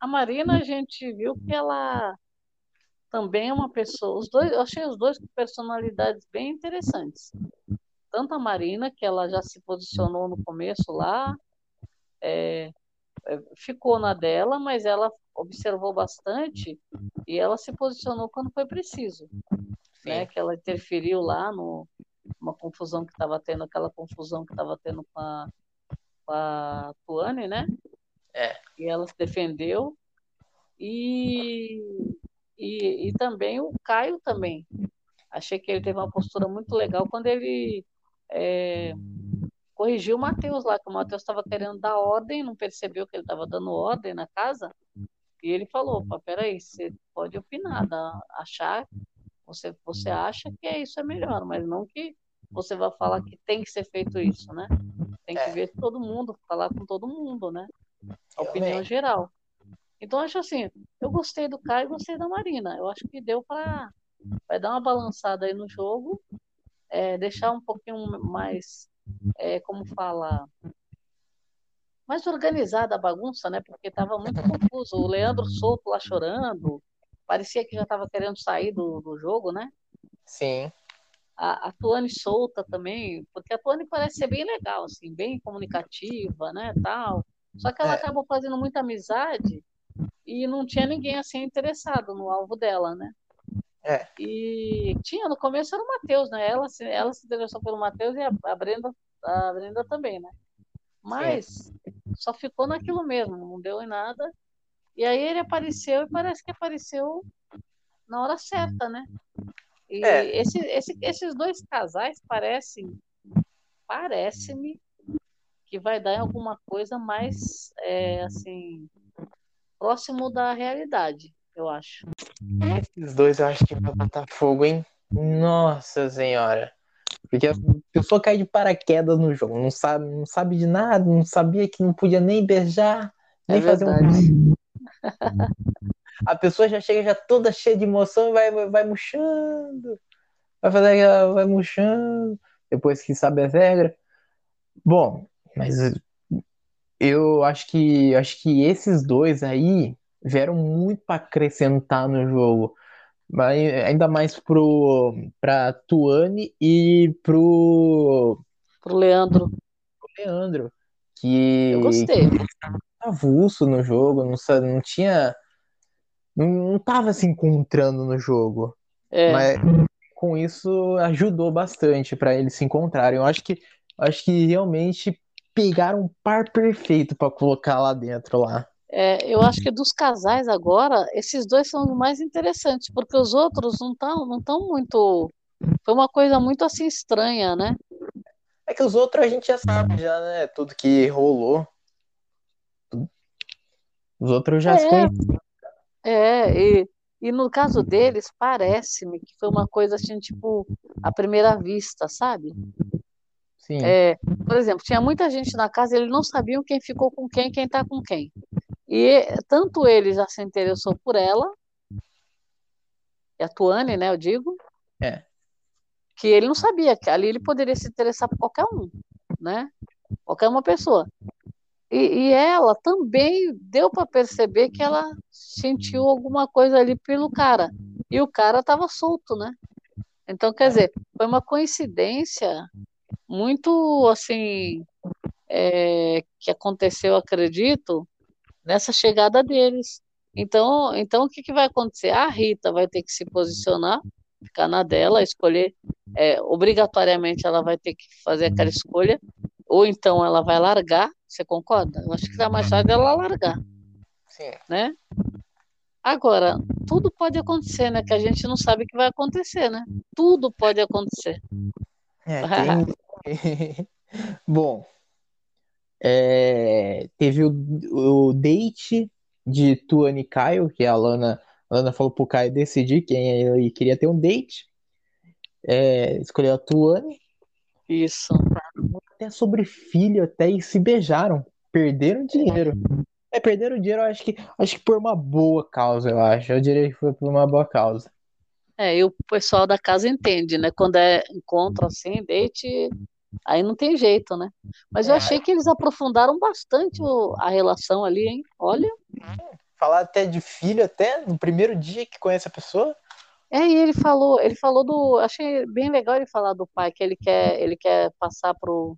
Speaker 2: a Marina a gente viu que ela também é uma pessoa. Os dois, eu achei os dois com personalidades bem interessantes. Tanto a Marina, que ela já se posicionou no começo lá, é, é, ficou na dela, mas ela observou bastante e ela se posicionou quando foi preciso, né?
Speaker 1: Sim.
Speaker 2: Que ela interferiu lá no uma confusão que estava tendo, aquela confusão que estava tendo com a, com a Tuane, né?
Speaker 1: É.
Speaker 2: E ela se defendeu. E, e, e também o Caio também. Achei que ele teve uma postura muito legal quando ele é, corrigiu o Matheus lá, que o Matheus estava querendo dar ordem, não percebeu que ele estava dando ordem na casa. E ele falou, opa, peraí, você pode opinar, dá- achar, você, você acha que é isso é melhor, mas não que você vai falar que tem que ser feito isso, né? Tem que
Speaker 1: É.
Speaker 2: ver todo mundo, falar com todo mundo, né? A opinião geral. Então, acho assim, eu gostei do Caio e gostei da Marina. Eu acho que deu para vai dar uma balançada aí no jogo, é, deixar um pouquinho mais, é, como fala, mais organizada a bagunça, né? Porque estava muito confuso. O Leandro solto lá chorando, parecia que já estava querendo sair do, do jogo, né?
Speaker 1: Sim.
Speaker 2: A, a Tuane solta também, porque a Tuane parece ser bem legal, assim, bem comunicativa, né, tal. Só que ela
Speaker 1: É.
Speaker 2: acabou fazendo muita amizade e não tinha ninguém assim interessado no alvo dela, né?
Speaker 1: É.
Speaker 2: E tinha, no começo era o Matheus, né? Ela, se- ela se interessou pelo Matheus e a, a Brenda, a Brenda também, né? Mas só ficou naquilo mesmo, não deu em nada. E aí ele apareceu e parece que apareceu na hora certa, né? E
Speaker 1: É.
Speaker 2: esse, esse, esses dois casais parecem, parece-me que vai dar em alguma coisa mais, é, assim, próximo da realidade, eu acho.
Speaker 1: Esses dois eu acho que vai botar fogo, hein? Nossa senhora. Porque a pessoa cai de paraquedas no jogo, não sabe, não sabe de nada, não sabia que não podia nem beijar,
Speaker 2: É
Speaker 1: nem fazer um.
Speaker 2: verdade.
Speaker 1: A pessoa já chega já toda cheia de emoção e vai, vai, vai murchando. Vai fazer aquela, vai murchando, depois que sabe as regras. Bom, mas eu acho que acho que esses dois aí vieram muito para acrescentar no jogo. Mas ainda mais pro pra Tuane e pro
Speaker 2: Pro Leandro,
Speaker 1: Leandro, que
Speaker 2: eu gostei.
Speaker 1: avulso no jogo, não, não tinha. Não, não tava se encontrando no jogo.
Speaker 2: É,
Speaker 1: Mas com isso ajudou bastante para eles se encontrarem. Eu acho que, acho que realmente pegaram um par perfeito para colocar lá dentro lá.
Speaker 2: é, eu acho que dos casais agora, esses dois são os mais interessantes, porque os outros não estão não tão muito. Foi uma coisa muito assim estranha, né?
Speaker 1: É que os outros a gente já sabe já, né? Tudo que rolou. Os outros já se
Speaker 2: É,
Speaker 1: conheciam.
Speaker 2: é, e, e no caso deles, parece-me que foi uma coisa assim, tipo, à primeira vista, sabe?
Speaker 1: Sim.
Speaker 2: É, por exemplo, tinha muita gente na casa, eles não sabiam quem ficou com quem, quem tá com quem. E tanto ele já se interessou por ela, e a Tuane, né, eu digo,
Speaker 1: É.
Speaker 2: que ele não sabia que ali ele poderia se interessar por qualquer um, né? Qualquer uma pessoa. E, e ela também deu para perceber que ela sentiu alguma coisa ali pelo cara. E o cara estava solto, né? Então, quer dizer, foi uma coincidência muito assim é, que aconteceu, acredito, nessa chegada deles. Então, então o que, que vai acontecer? A Rita vai ter que se posicionar, ficar na dela, escolher. é, obrigatoriamente ela vai ter que fazer aquela escolha, ou então ela vai largar. Você concorda? Eu acho que dá mais fácil dela largar,
Speaker 1: Sim.
Speaker 2: né? Agora, tudo pode acontecer, né? Que a gente não sabe o que vai acontecer, né? Tudo pode acontecer.
Speaker 1: É, tem... Bom, é, teve o, o date de Tuane e Caio, que a Lana, a Lana falou pro Caio decidir quem ele queria ter um date. É, escolheu a Tuane,
Speaker 2: Isso.
Speaker 1: até sobre filho, até e se beijaram. Perderam dinheiro. É, perderam dinheiro, eu acho que, acho que por uma boa causa, eu acho. Eu diria que foi por uma boa causa.
Speaker 2: É, e o pessoal da casa entende, né? Quando é encontro assim, date, Aí não tem jeito, né? Mas eu
Speaker 1: É.
Speaker 2: achei que eles aprofundaram bastante o- a relação ali, hein? Olha.
Speaker 1: Falar até de filho, até no primeiro dia que conhece a pessoa.
Speaker 2: É, e ele falou, ele falou do, achei bem legal ele falar do pai, que ele quer, ele quer passar pro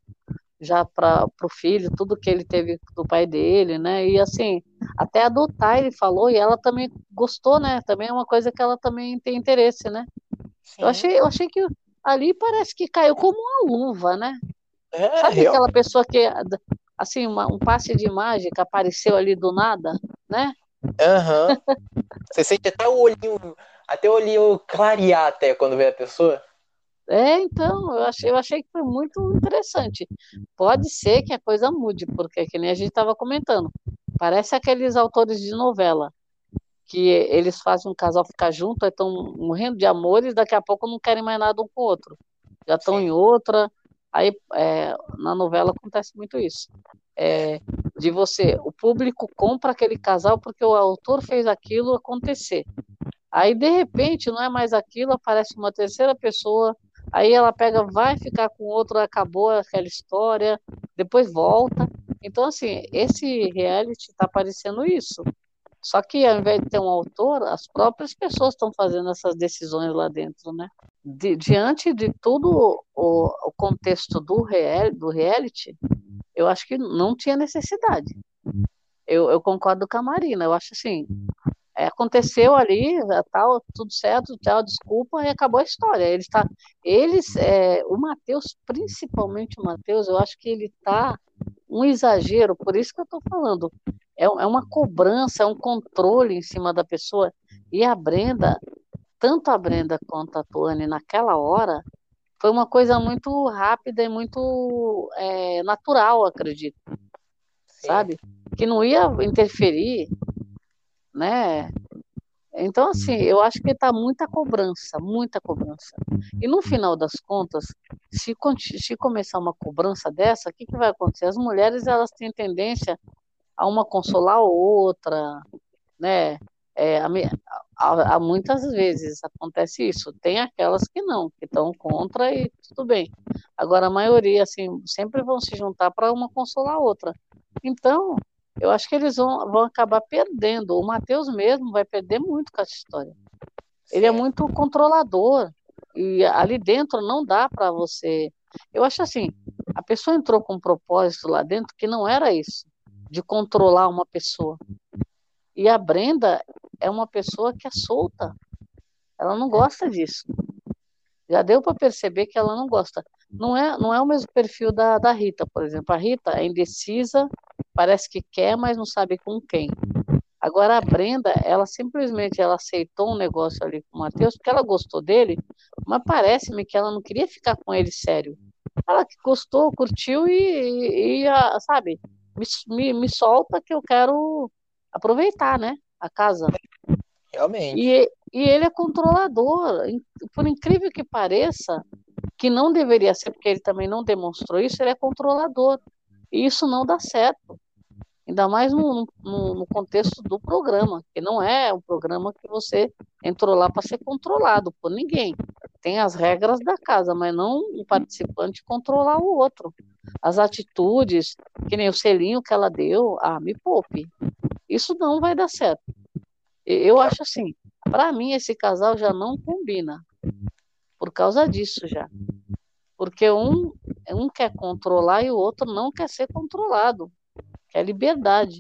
Speaker 2: já para pro filho tudo que ele teve do pai dele, né? E assim, até adotar ele falou e ela também gostou, né? Também é uma coisa que ela também tem interesse, né?
Speaker 1: Sim.
Speaker 2: Eu achei, eu achei que ali parece que caiu como uma luva, né?
Speaker 1: É,
Speaker 2: Sabe
Speaker 1: real-
Speaker 2: aquela pessoa que assim, uma- um passe de mágica apareceu ali do nada, né?
Speaker 1: Aham. Você sente até o olhinho, até o olhinho clarear até quando vê a pessoa.
Speaker 2: É, então, eu achei, eu achei que foi muito interessante. Pode ser que a coisa mude, porque que nem a gente estava comentando. Parece aqueles autores de novela, que eles fazem um casal ficar junto, estão morrendo de amor e daqui a pouco não querem mais nada um com o outro. Já estão em outra. Aí é, na novela acontece muito isso. É, de você, o público compra aquele casal porque o autor fez aquilo acontecer. Aí, de repente, não é mais aquilo, aparece uma terceira pessoa, aí ela pega, vai ficar com outro, acabou aquela história, depois volta. Então, assim, esse reality está parecendo isso. Só que ao invés de ter um autor, as próprias pessoas estão fazendo essas decisões lá dentro, né? Di- diante de todo o, o contexto do, real, do reality, eu acho que não tinha necessidade. Eu, eu concordo com a Marina, eu acho assim, é, aconteceu ali, tal, tudo certo, tchau, desculpa, e acabou a história. Eles tá, eles, é, o Matheus, principalmente o Matheus, eu acho que ele tá um exagero, por isso que eu tô falando. É, é uma cobrança, é um controle em cima da pessoa. E a Brenda, tanto a Brenda quanto a Tuane naquela hora, foi uma coisa muito rápida e muito é, natural, acredito
Speaker 1: Sim.
Speaker 2: sabe? Que não ia interferir, né? Então, assim, eu acho que tá muita cobrança, muita cobrança. E no final das contas, se, se começar uma cobrança dessa, o que, que vai acontecer? As mulheres, elas têm tendência a uma consolar a outra, né? É, muitas vezes acontece isso. Tem aquelas que não, que estão contra e tudo bem. Agora, a maioria, assim, sempre vão se juntar para uma consolar a outra. Então, eu acho que eles vão, vão acabar perdendo. O Matheus mesmo vai perder muito com essa história. Ele é muito controlador. E ali dentro não dá para você. Eu acho assim: a pessoa entrou com um propósito lá dentro que não era isso, de controlar uma pessoa. E a Brenda é uma pessoa que é solta. Ela não gosta disso. Já deu para perceber que ela não gosta. Não é, não é o mesmo perfil da, da Rita, por exemplo. A Rita é indecisa, parece que quer, mas não sabe com quem. Agora a Brenda, ela simplesmente ela aceitou um negócio ali com o Matheus porque ela gostou dele, mas parece-me que ela não queria ficar com ele sério. Ela que gostou, curtiu e, e, e, a- sabe, me, me, me solta que eu quero aproveitar, né, a casa.
Speaker 1: Realmente.
Speaker 2: E, e ele é controlador, por incrível que pareça, que não deveria ser, porque ele também não demonstrou isso, ele é controlador. E isso não dá certo. Ainda mais no, no, no contexto do programa, que não é um programa que você entrou lá para ser controlado por ninguém. Tem as regras da casa, mas não um participante controlar o outro. As atitudes, que nem o selinho que ela deu, ah, me poupe. Isso não vai dar certo. Eu acho assim, para mim esse casal já não combina por causa disso já. Porque um, um quer controlar e o outro não quer ser controlado, quer liberdade,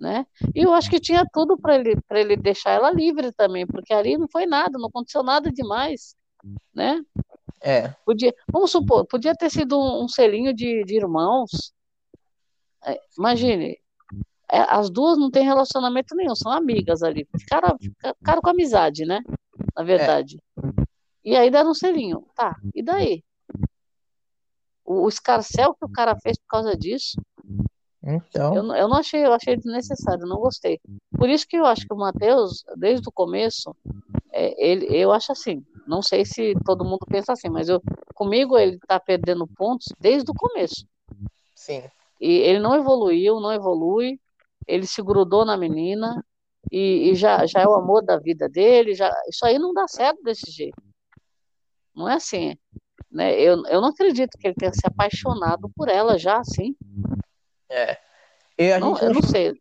Speaker 2: né? E eu acho que tinha tudo para ele ele deixar ela livre também, porque ali não foi nada, não aconteceu nada demais, né?
Speaker 1: É.
Speaker 2: Podia, vamos supor, podia ter sido um, um selinho de, de irmãos. É, imagine, é, as duas não têm relacionamento nenhum, são amigas ali. Ficaram, ficaram com amizade, né? Na verdade. E aí deram um selinho. Tá, e daí? O, o escarcel que o cara fez por causa disso,
Speaker 1: Então.
Speaker 2: eu, não- eu não achei, eu achei desnecessário, não gostei. Por isso que eu acho que o Matheus, desde o começo, é, ele, eu acho assim, não sei se todo mundo pensa assim, mas eu, comigo ele tá perdendo pontos desde o começo.
Speaker 1: Sim.
Speaker 2: E ele não evoluiu, não evolui, ele se grudou na menina e, e já, já é o amor da vida dele, já, isso aí não dá certo desse jeito. Não é assim. Né? Eu, eu não acredito que ele tenha se apaixonado por ela já, assim.
Speaker 1: É.
Speaker 2: Não, eu
Speaker 1: não
Speaker 2: sei.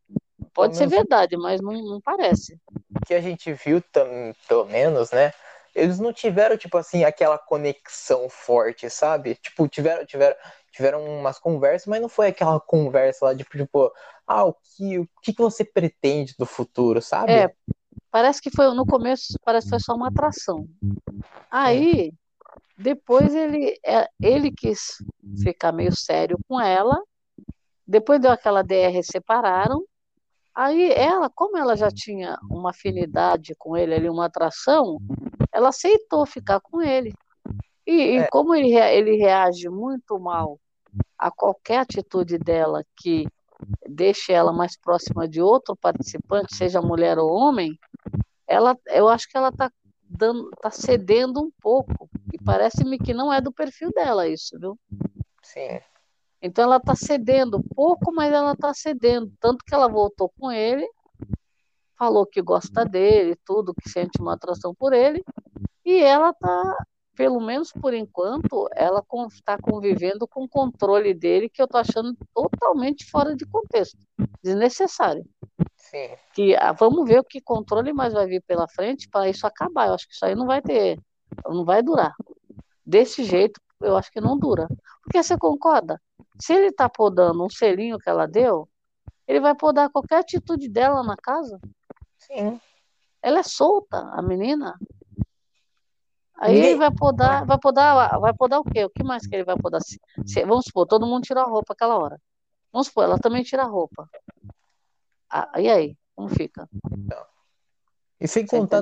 Speaker 2: Pode ser verdade, mas não, não parece.
Speaker 1: que a gente viu, tam, pelo menos, né? Eles não tiveram, tipo assim, aquela conexão forte, sabe? Tipo, tiveram, tiveram, tiveram umas conversas, mas não foi aquela conversa lá de, tipo, ah, o que, o que que você pretende do futuro, sabe?
Speaker 2: É, parece que foi no começo, parece que foi só uma atração. Aí, depois ele, é, ele quis ficar meio sério com ela. Depois deu aquela DR, separaram. Aí ela, como ela já tinha uma afinidade com ele ali, uma atração, ela aceitou ficar com ele. E, e
Speaker 1: É.
Speaker 2: como ele, ele reage muito mal a qualquer atitude dela que deixe ela mais próxima de outro participante, seja mulher ou homem, ela, eu acho que ela está tá cedendo um pouco. Parece-me que não é do perfil dela isso, viu?
Speaker 1: Sim.
Speaker 2: Então ela está cedendo pouco, mas ela está cedendo. Tanto que ela voltou com ele, falou que gosta dele, tudo, que sente uma atração por ele, e ela está, pelo menos por enquanto, ela está convivendo com o controle dele, que eu estou achando totalmente fora de contexto, desnecessário.
Speaker 1: Sim.
Speaker 2: Que ah, vamos ver o que controle mais vai vir pela frente para isso acabar. Eu acho que isso aí não vai ter, não vai durar. Desse jeito, eu acho que não dura. Porque você concorda? Se ele está podando um selinho que ela deu, ele vai podar qualquer atitude dela na casa.
Speaker 1: Sim.
Speaker 2: Ela é solta, a menina. Aí ele vai podar, vai podar, vai podar o quê? O que mais que ele vai podar? Se- se- vamos supor, todo mundo tira a roupa aquela hora. Vamos supor, ela também tira a roupa. Ah, e aí? Como fica?
Speaker 1: E sem
Speaker 2: Você
Speaker 1: contar,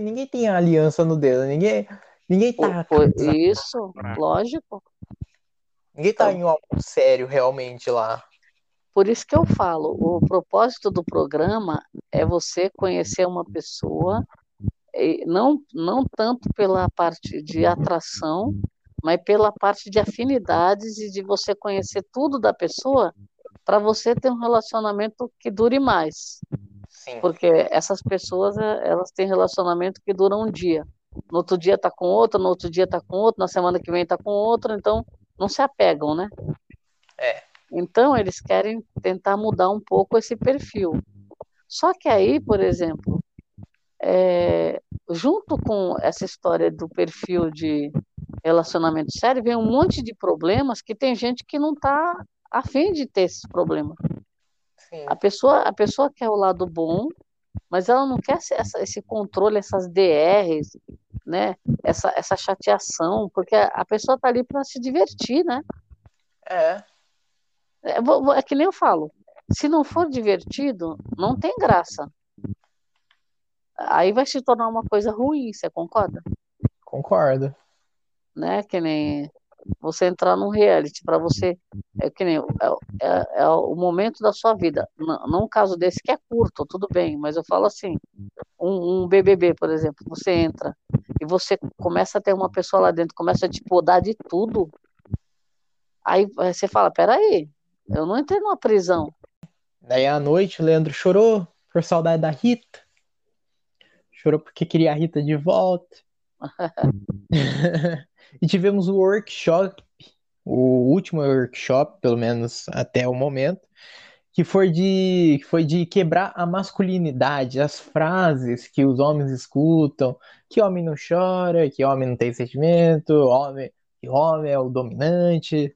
Speaker 1: ninguém tem aliança no dedo, ninguém, ninguém tá,
Speaker 2: Pô, Isso, lógico.
Speaker 1: ninguém tá
Speaker 2: Então.
Speaker 1: em algo sério realmente lá.
Speaker 2: Por isso que eu falo, o propósito do programa é você conhecer uma pessoa, e não, não tanto pela parte de atração, mas pela parte de afinidades e de você conhecer tudo da pessoa para você ter um relacionamento que dure mais.
Speaker 1: Sim.
Speaker 2: Porque essas pessoas, eh, elas têm relacionamento que dura um dia. No outro dia tá com outro, no outro dia tá com outro, na semana que vem tá com outro, então não se apegam, né?
Speaker 1: É.
Speaker 2: Então eles querem tentar mudar um pouco esse perfil. Só que aí, por exemplo, é, junto com essa história do perfil de relacionamento sério, vem um monte de problemas que tem gente que não está afim de ter esses problemas.
Speaker 1: Sim.
Speaker 2: A pessoa, a pessoa quer o lado bom, mas ela não quer esse- essa- esse controle, essas DRs, né? Essa, essa chateação, porque a a pessoa está ali para se divertir, né?
Speaker 1: É.
Speaker 2: É, é que nem eu falo, se não for divertido, não tem graça. Aí vai se tornar uma coisa ruim, você concorda?
Speaker 1: Concordo.
Speaker 2: Né? Que nem você entrar num reality para você, é que nem é, é- é o momento da sua vida. Não, não um caso desse que é curto, tudo bem, mas eu falo assim, um, um BBB, por exemplo, você entra e você começa a ter uma pessoa lá dentro, começa a te podar de tudo. Aí você fala, peraí, eu não entrei numa prisão.
Speaker 1: Daí à noite o Leandro chorou por saudade da Rita. Chorou porque queria a Rita de volta. e tivemos o workshop, o último workshop, pelo menos até o momento, que foi de, que foi de quebrar a masculinidade, as frases que os homens escutam, que homem não chora, que homem não tem sentimento, homem, que homem é o dominante.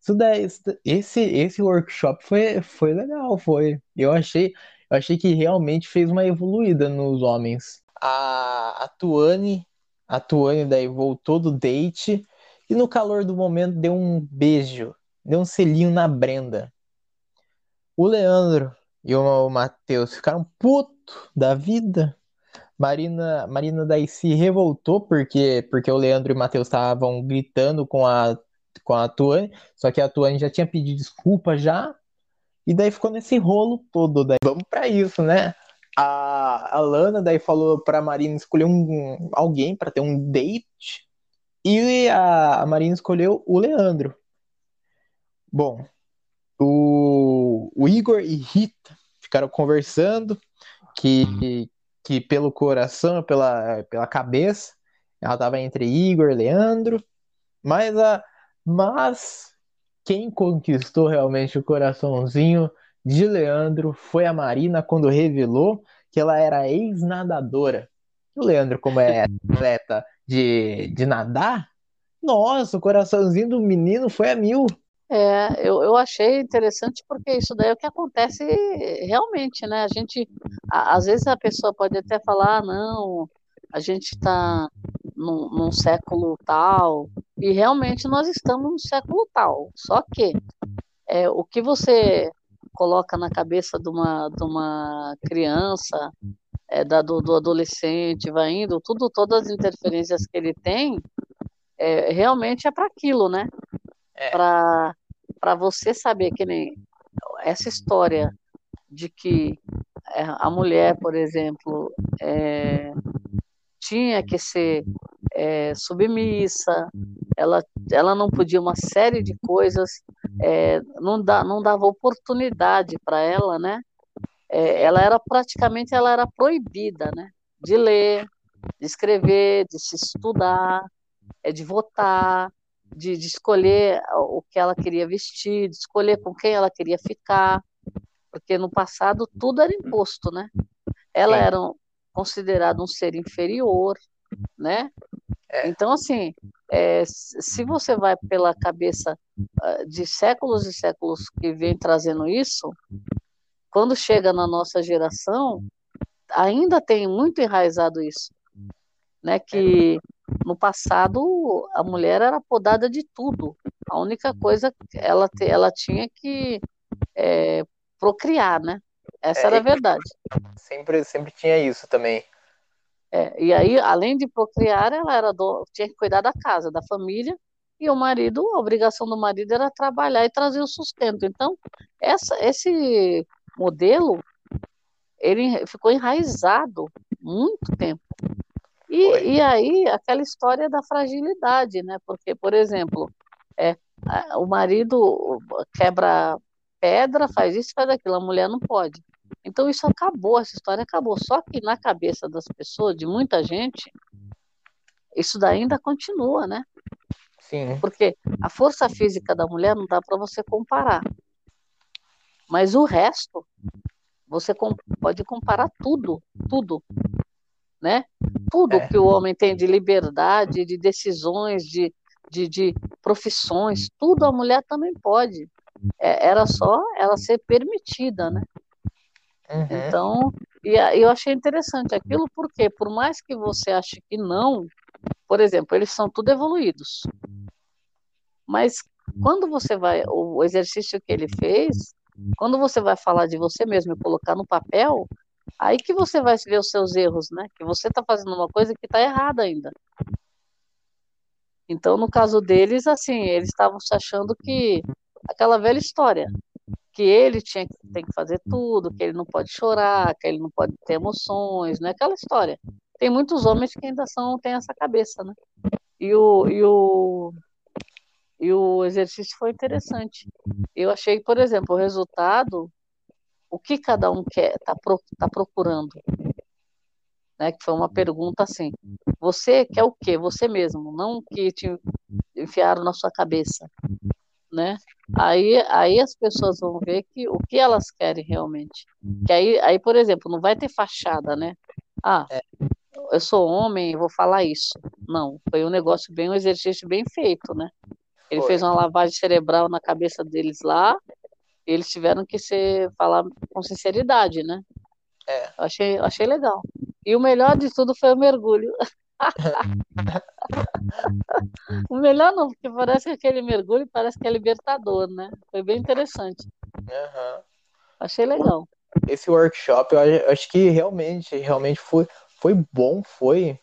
Speaker 1: Isso daí, esse, esse workshop foi, foi legal, foi. Eu achei, eu achei que realmente fez uma evoluída nos homens. A, a Tuane, a Tuane daí voltou do date e no calor do momento deu um beijo, deu um selinho na Brenda. O Leandro e o Matheus ficaram puto da vida. Marina, Marina daí se revoltou porque, porque o Leandro e o Matheus estavam gritando com a, com a Tuane, só que a Tuane já tinha pedido desculpa já, e daí ficou nesse rolo todo. Daí vamos pra isso, né? A, a Lana daí falou pra Marina escolher um, alguém pra ter um date, e a, a Marina escolheu o Leandro. Bom, o, o Igor e Rita ficaram conversando que, que pelo coração, pela, pela cabeça, ela tava entre Igor e Leandro. Mas, a, mas quem conquistou realmente o coraçãozinho de Leandro foi a Marina quando revelou que ela era ex-nadadora. O Leandro, como é atleta de, de nadar, nossa, o coraçãozinho do menino foi a mil.
Speaker 2: É, eu, eu achei interessante porque isso daí é o que acontece realmente, né? A gente, a, às vezes a pessoa pode até falar, ah, não, a gente está num, num, século tal, e realmente nós estamos num século tal. Só que é, o que você coloca na cabeça de uma, de uma criança, é, da, do, do adolescente, vai indo, tudo, todas as interferências que ele tem, é, realmente é para aquilo, né? É. Para você saber que nem essa história de que é, a mulher, por exemplo, é, tinha que ser é, submissa, ela, ela não podia uma série de coisas, é, não, dá, não dava oportunidade para ela, né? É, ela era praticamente ela era proibida, né? De ler, de escrever, de se estudar, é, de votar, de, de escolher o que ela queria vestir, de escolher com quem ela queria ficar, porque no passado tudo era imposto, né? Ela era considerada um ser inferior, né? É. Então, assim, é, se você vai pela cabeça ah, de séculos e séculos que vem trazendo isso, quando chega na nossa geração, ainda tem muito enraizado isso, né? Que no passado a mulher era podada de tudo. A única coisa ela ela tinha que é, procriar, né? Essa é, era a verdade.
Speaker 1: Sempre sempre tinha isso também.
Speaker 2: É, e aí, além de procriar, ela era do, tinha que cuidar da casa, da família, e o marido, a obrigação do marido era trabalhar e trazer o sustento. Então, essa, esse modelo, ele ficou enraizado muito tempo. E, e aí, aquela história da fragilidade, né? Porque, por exemplo, é, o marido quebra pedra, faz isso, faz aquilo, a mulher não pode. Então isso acabou, essa história acabou. Só que na cabeça das pessoas, de muita gente, isso daí ainda continua, né?
Speaker 1: Sim.
Speaker 2: Porque a força física da mulher não dá para você comparar. Mas o resto, você pode comparar tudo, tudo, né? Tudo é. que o homem tem de liberdade, de decisões, de, de, de profissões, tudo a mulher também pode. É, era só ela ser permitida, né? Uhum. Então, e eu achei interessante aquilo porque, por mais que você ache que não, por exemplo, eles são tudo evoluídos. Mas quando você vai, o exercício que ele fez, quando você vai falar de você mesmo e colocar no papel, aí que você vai ver os seus erros, né? Que você está fazendo uma coisa que está errada ainda. Então, no caso deles, assim, eles estavam se achando que aquela velha história, que ele tinha tem que fazer tudo, que ele não pode chorar, que ele não pode ter emoções, não é aquela história. Tem muitos homens que ainda são têm essa cabeça, né? E o, e o e o exercício foi interessante. Eu achei, por exemplo, o resultado, o que cada um quer, está pro, tá procurando. Né, que foi uma pergunta assim: você quer o quê? Você mesmo, não o que te enfiaram na sua cabeça. Né? Aí, aí as pessoas vão ver que o que elas querem realmente. Que aí, aí, por exemplo, não vai ter fachada, né? Ah, é. eu sou homem, vou falar isso. Não, foi um negócio bem, um exercício bem feito, né? Ele Foi. fez uma lavagem cerebral na cabeça deles lá. E eles tiveram que ser, falar com sinceridade, né? É. Eu achei, eu achei legal. E o melhor de tudo foi o mergulho. o melhor não, porque parece que aquele mergulho parece que é libertador, né? Foi bem interessante. Uhum. Achei legal.
Speaker 1: Esse workshop, eu acho que realmente, realmente foi, foi bom, foi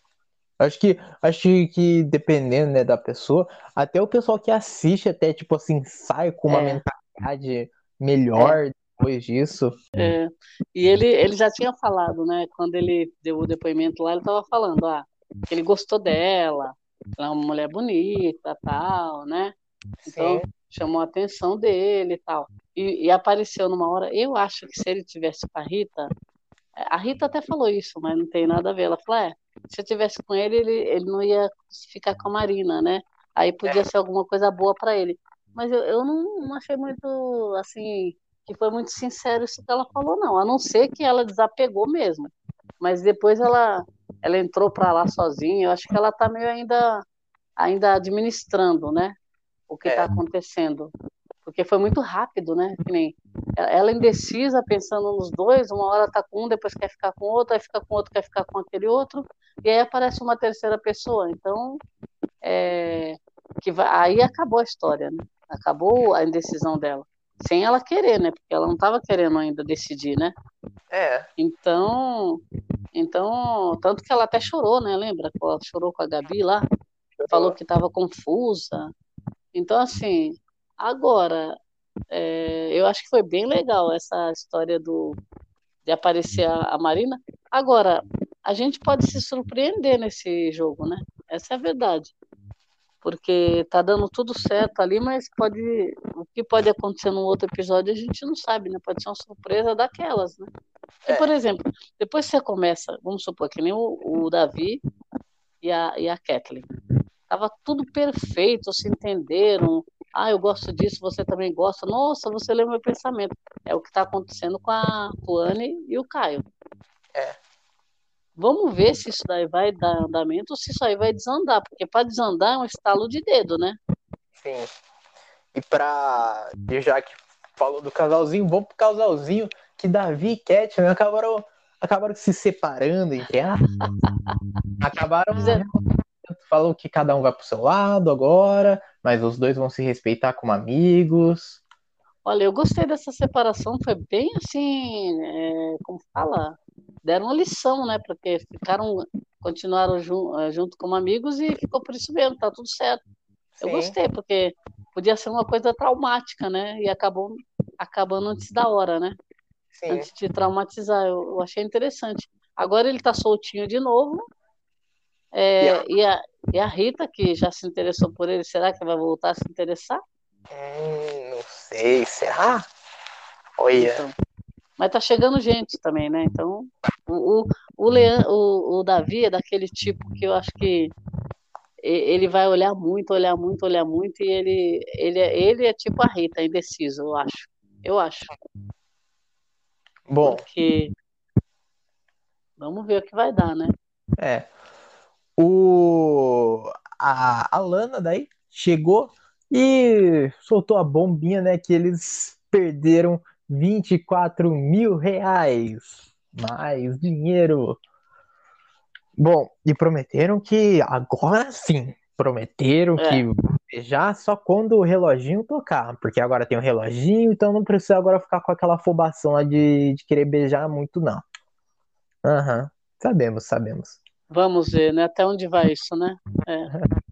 Speaker 1: Acho que, acho que dependendo, né, da pessoa, até o pessoal que assiste até, tipo assim, sai com uma é. mentalidade melhor é. depois disso.
Speaker 2: É. E ele, ele já tinha falado, né, quando ele deu o depoimento lá, ele estava falando, ah, ele gostou dela, ela é uma mulher bonita, tal, né? Então, Sim. chamou a atenção dele e tal. E, e apareceu numa hora, eu acho que se ele tivesse com a Rita, a Rita até falou isso, mas não tem nada a ver. Ela falou: é, se eu tivesse com ele, ele, ele não ia ficar com a Marina, né? aí podia ser alguma coisa boa para ele. Mas eu, eu não, não achei muito, assim, que foi muito sincero isso que ela falou, não. A não ser que ela desapegou mesmo. Mas depois ela, ela entrou para lá sozinha. Eu acho que ela está meio ainda, ainda administrando, né? O que está é. acontecendo. Porque foi muito rápido, né? Nem ela indecisa, pensando nos dois, uma hora tá com um, depois quer ficar com outro, aí fica com outro, quer ficar com aquele outro, e aí aparece uma terceira pessoa. Então, é, que vai, aí acabou a história, né? Acabou a indecisão dela. Sem ela querer, né? Porque ela não estava querendo ainda decidir, né?
Speaker 1: É.
Speaker 2: Então, então, tanto que ela até chorou, né? Lembra? Ela chorou com a Gabi lá, falou que estava confusa. Então, assim, agora, é, eu acho que foi bem legal essa história do de aparecer a, a Marina. Agora, a gente pode se surpreender nesse jogo, né? Essa é a verdade porque tá dando tudo certo ali, mas pode o que pode acontecer num outro episódio a gente não sabe, né? Pode ser uma surpresa daquelas, né? E, por é. exemplo, depois você começa, vamos supor que nem o, o Davi e a, e a Kathleen. Tava tudo perfeito, se entenderam. Ah, eu gosto disso, você também gosta. Nossa, você leu meu pensamento. É o que está acontecendo com a Tuane e o Caio.
Speaker 1: É.
Speaker 2: Vamos ver se isso daí vai dar andamento ou se isso aí vai desandar, porque para desandar é um estalo de dedo, né?
Speaker 1: Sim. E para já que falou do casalzinho, vamos pro casalzinho que Davi e Cat né, acabaram, acabaram se separando, entre acabaram falou que cada um vai pro seu lado agora, mas os dois vão se respeitar como amigos.
Speaker 2: Olha, eu gostei dessa separação, foi bem assim, é, como fala, deram uma lição, né? Porque ficaram, continuaram jun, eh, junto como amigos e ficou por isso mesmo, tá tudo certo. Sim. Eu gostei, porque podia ser uma coisa traumática, né? E acabou acabando antes da hora, né? Sim. Antes de traumatizar. Eu, eu achei interessante. Agora ele tá soltinho de novo. É, e, a, e a Rita, que já se interessou por ele, será que vai voltar a se interessar?
Speaker 1: Hum, não sei, será? Olha. Então,
Speaker 2: mas tá chegando gente também, né? Então, o, o, o, Leon, o, o Davi é daquele tipo que eu acho que ele vai olhar muito, olhar muito, olhar muito, e ele, ele, é, ele é tipo a Rita, indeciso, eu acho. Eu acho.
Speaker 1: Bom.
Speaker 2: Porque. Vamos ver o que vai dar, né?
Speaker 1: É. O. A, a Lana daí chegou e soltou a bombinha, né? Que eles perderam 24 mil reais. Mais dinheiro. Bom, e prometeram que agora sim. Prometeram é. que beijar só quando o reloginho tocar. Porque agora tem o reloginho, então não precisa agora ficar com aquela afobação lá de, de querer beijar muito, não. Aham, uhum. sabemos, sabemos.
Speaker 2: Vamos ver, né? Até onde vai isso, né? É.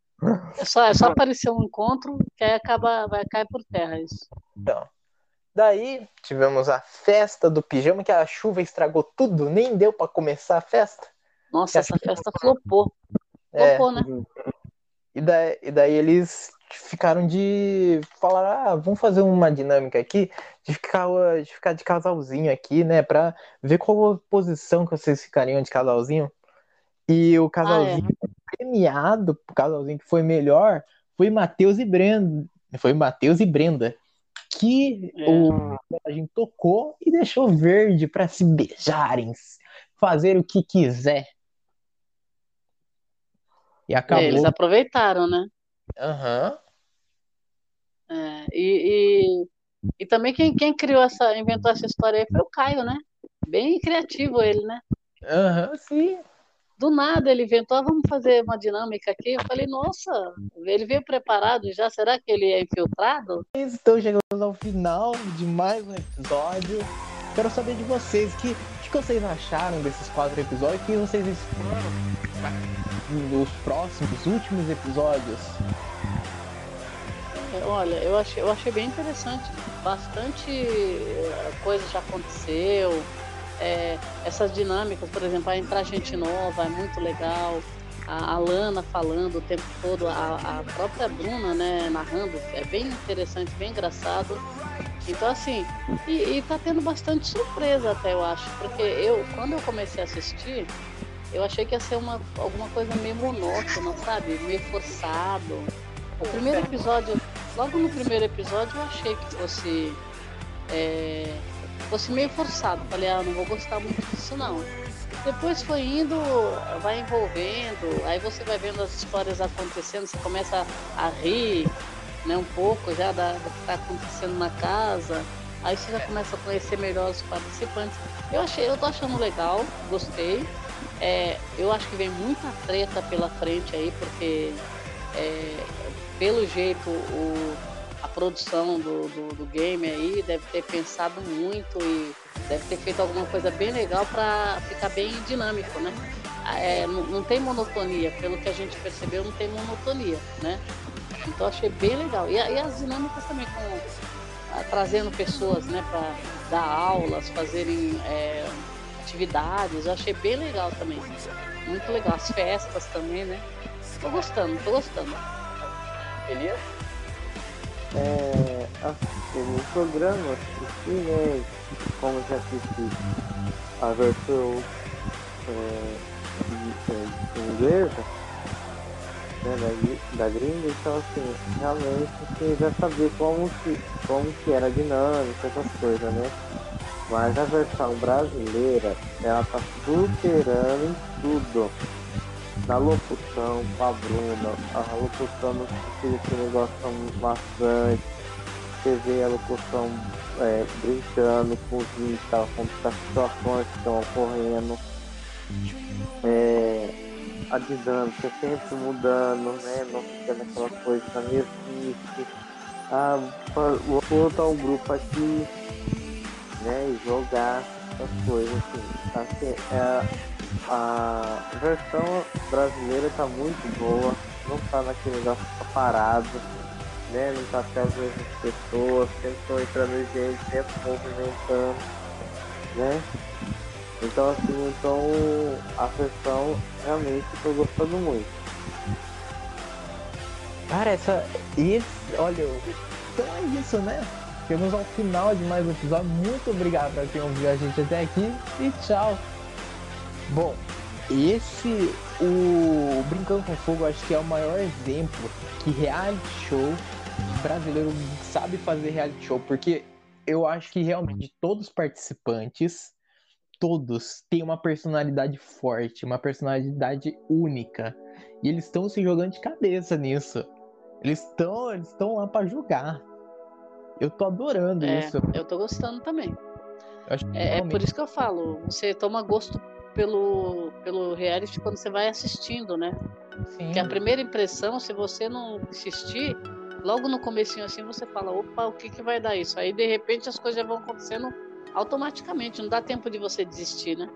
Speaker 2: É só, é só aparecer um encontro que aí acaba, vai cair por terra isso.
Speaker 1: Então. Daí tivemos a festa do pijama, que a chuva estragou tudo, nem deu para começar a festa.
Speaker 2: Nossa, essa festa flopou. É. Flopou, né?
Speaker 1: E daí, e daí eles ficaram de falar, ah, vamos fazer uma dinâmica aqui, de ficar, de ficar de casalzinho aqui, né, pra ver qual posição que vocês ficariam de casalzinho. E o casalzinho ah, é. premiado, o casalzinho que foi melhor, foi Matheus e Brenda. Foi Matheus e Brenda que é. o personagem tocou e deixou verde para se beijarem, fazer o que quiser. E acabou.
Speaker 2: Eles aproveitaram, né?
Speaker 1: Aham.
Speaker 2: Uhum. É, e, e, e, também quem, quem criou essa, inventou essa história aí foi o Caio, né? Bem criativo ele, né?
Speaker 1: Aham, uhum, sim.
Speaker 2: Do nada ele inventou, ah, vamos fazer uma dinâmica aqui. Eu falei, nossa, ele veio preparado já, será que ele é infiltrado?
Speaker 1: Então chegamos ao final de mais um episódio. Quero saber de vocês, que, o que vocês acharam desses quatro episódios? O que vocês esperam nos próximos, últimos episódios?
Speaker 2: É, olha, eu achei, eu achei bem interessante. Bastante eh, coisa já aconteceu é, essas dinâmicas, por exemplo, a entrar gente nova é muito legal. A, a Lana falando o tempo todo, a, a, própria Bruna, né, narrando, é bem interessante, bem engraçado. Então, assim, e, e tá tendo bastante surpresa até, eu acho, porque eu, quando eu comecei a assistir, eu achei que ia ser uma, alguma coisa meio monótona, sabe? Meio forçado. O primeiro episódio, logo no primeiro episódio, eu achei que fosse. É, fosse meio forçado. Falei, ah, não vou gostar muito disso não. Depois foi indo, vai envolvendo, aí você vai vendo as histórias acontecendo, você começa a rir né, um pouco já da, do que está acontecendo na casa. Aí você já começa a conhecer melhor os participantes. Eu achei, eu tô achando legal, gostei. É, eu acho que vem muita treta pela frente aí, porque é, pelo jeito o, produção do, do, do, game aí deve ter pensado muito e deve ter feito alguma coisa bem legal para ficar bem dinâmico, né? É, não, não, tem monotonia, pelo que a gente percebeu, não tem monotonia, né? Então achei bem legal. E, e as dinâmicas também com a, trazendo pessoas, né, para dar aulas, fazerem é, atividades, achei bem legal também. Muito legal. As festas também, né? Tô gostando, tô gostando.
Speaker 4: Elias?
Speaker 3: É, assim, o programa assisti, né? Como já assisti a versão é, inglesa né, da, da gringa, então assim, realmente você já sabia como que, como que era a dinâmica, essas coisas, né? Mas a versão brasileira, ela tá superando em tudo. Na locução com a Bruna, a locução no filhos que não gostam bastante. Você vê a locução é, brincando com os vídeos, tá, com as situações que estão ocorrendo. É, a dinâmica sempre mudando, né? Não fica naquela coisa da mesmice. Ah, vou botar um grupo aqui, né? E jogar essas coisas assim. assim é, a versão brasileira tá muito boa, não tá naquele negócio parado, né? Não tá até as mesmas pessoas, sempre estão entrando gente, sempre movimentando, né? Então assim, então a versão realmente tô gostando muito.
Speaker 1: Cara, essa. Esse, olha, então é isso, né? Chegamos ao final de mais um episódio. Muito obrigado para quem ouviu a gente até aqui e tchau. Bom, esse o Brincando com Fogo acho que é o maior exemplo que reality show brasileiro sabe fazer reality show, porque eu acho que realmente todos os participantes todos têm uma personalidade forte, uma personalidade única. E eles estão se jogando de cabeça nisso. Eles estão eles lá para jogar. Eu tô adorando
Speaker 2: é,
Speaker 1: isso.
Speaker 2: Eu tô gostando também. É, é, por isso que eu falo, você toma gosto pelo, pelo reality quando você vai assistindo, né? Sim. Que a primeira impressão, se você não assistir, logo no comecinho assim você fala, opa, o que que vai dar isso? Aí de repente as coisas vão acontecendo automaticamente, não dá tempo de você desistir, né?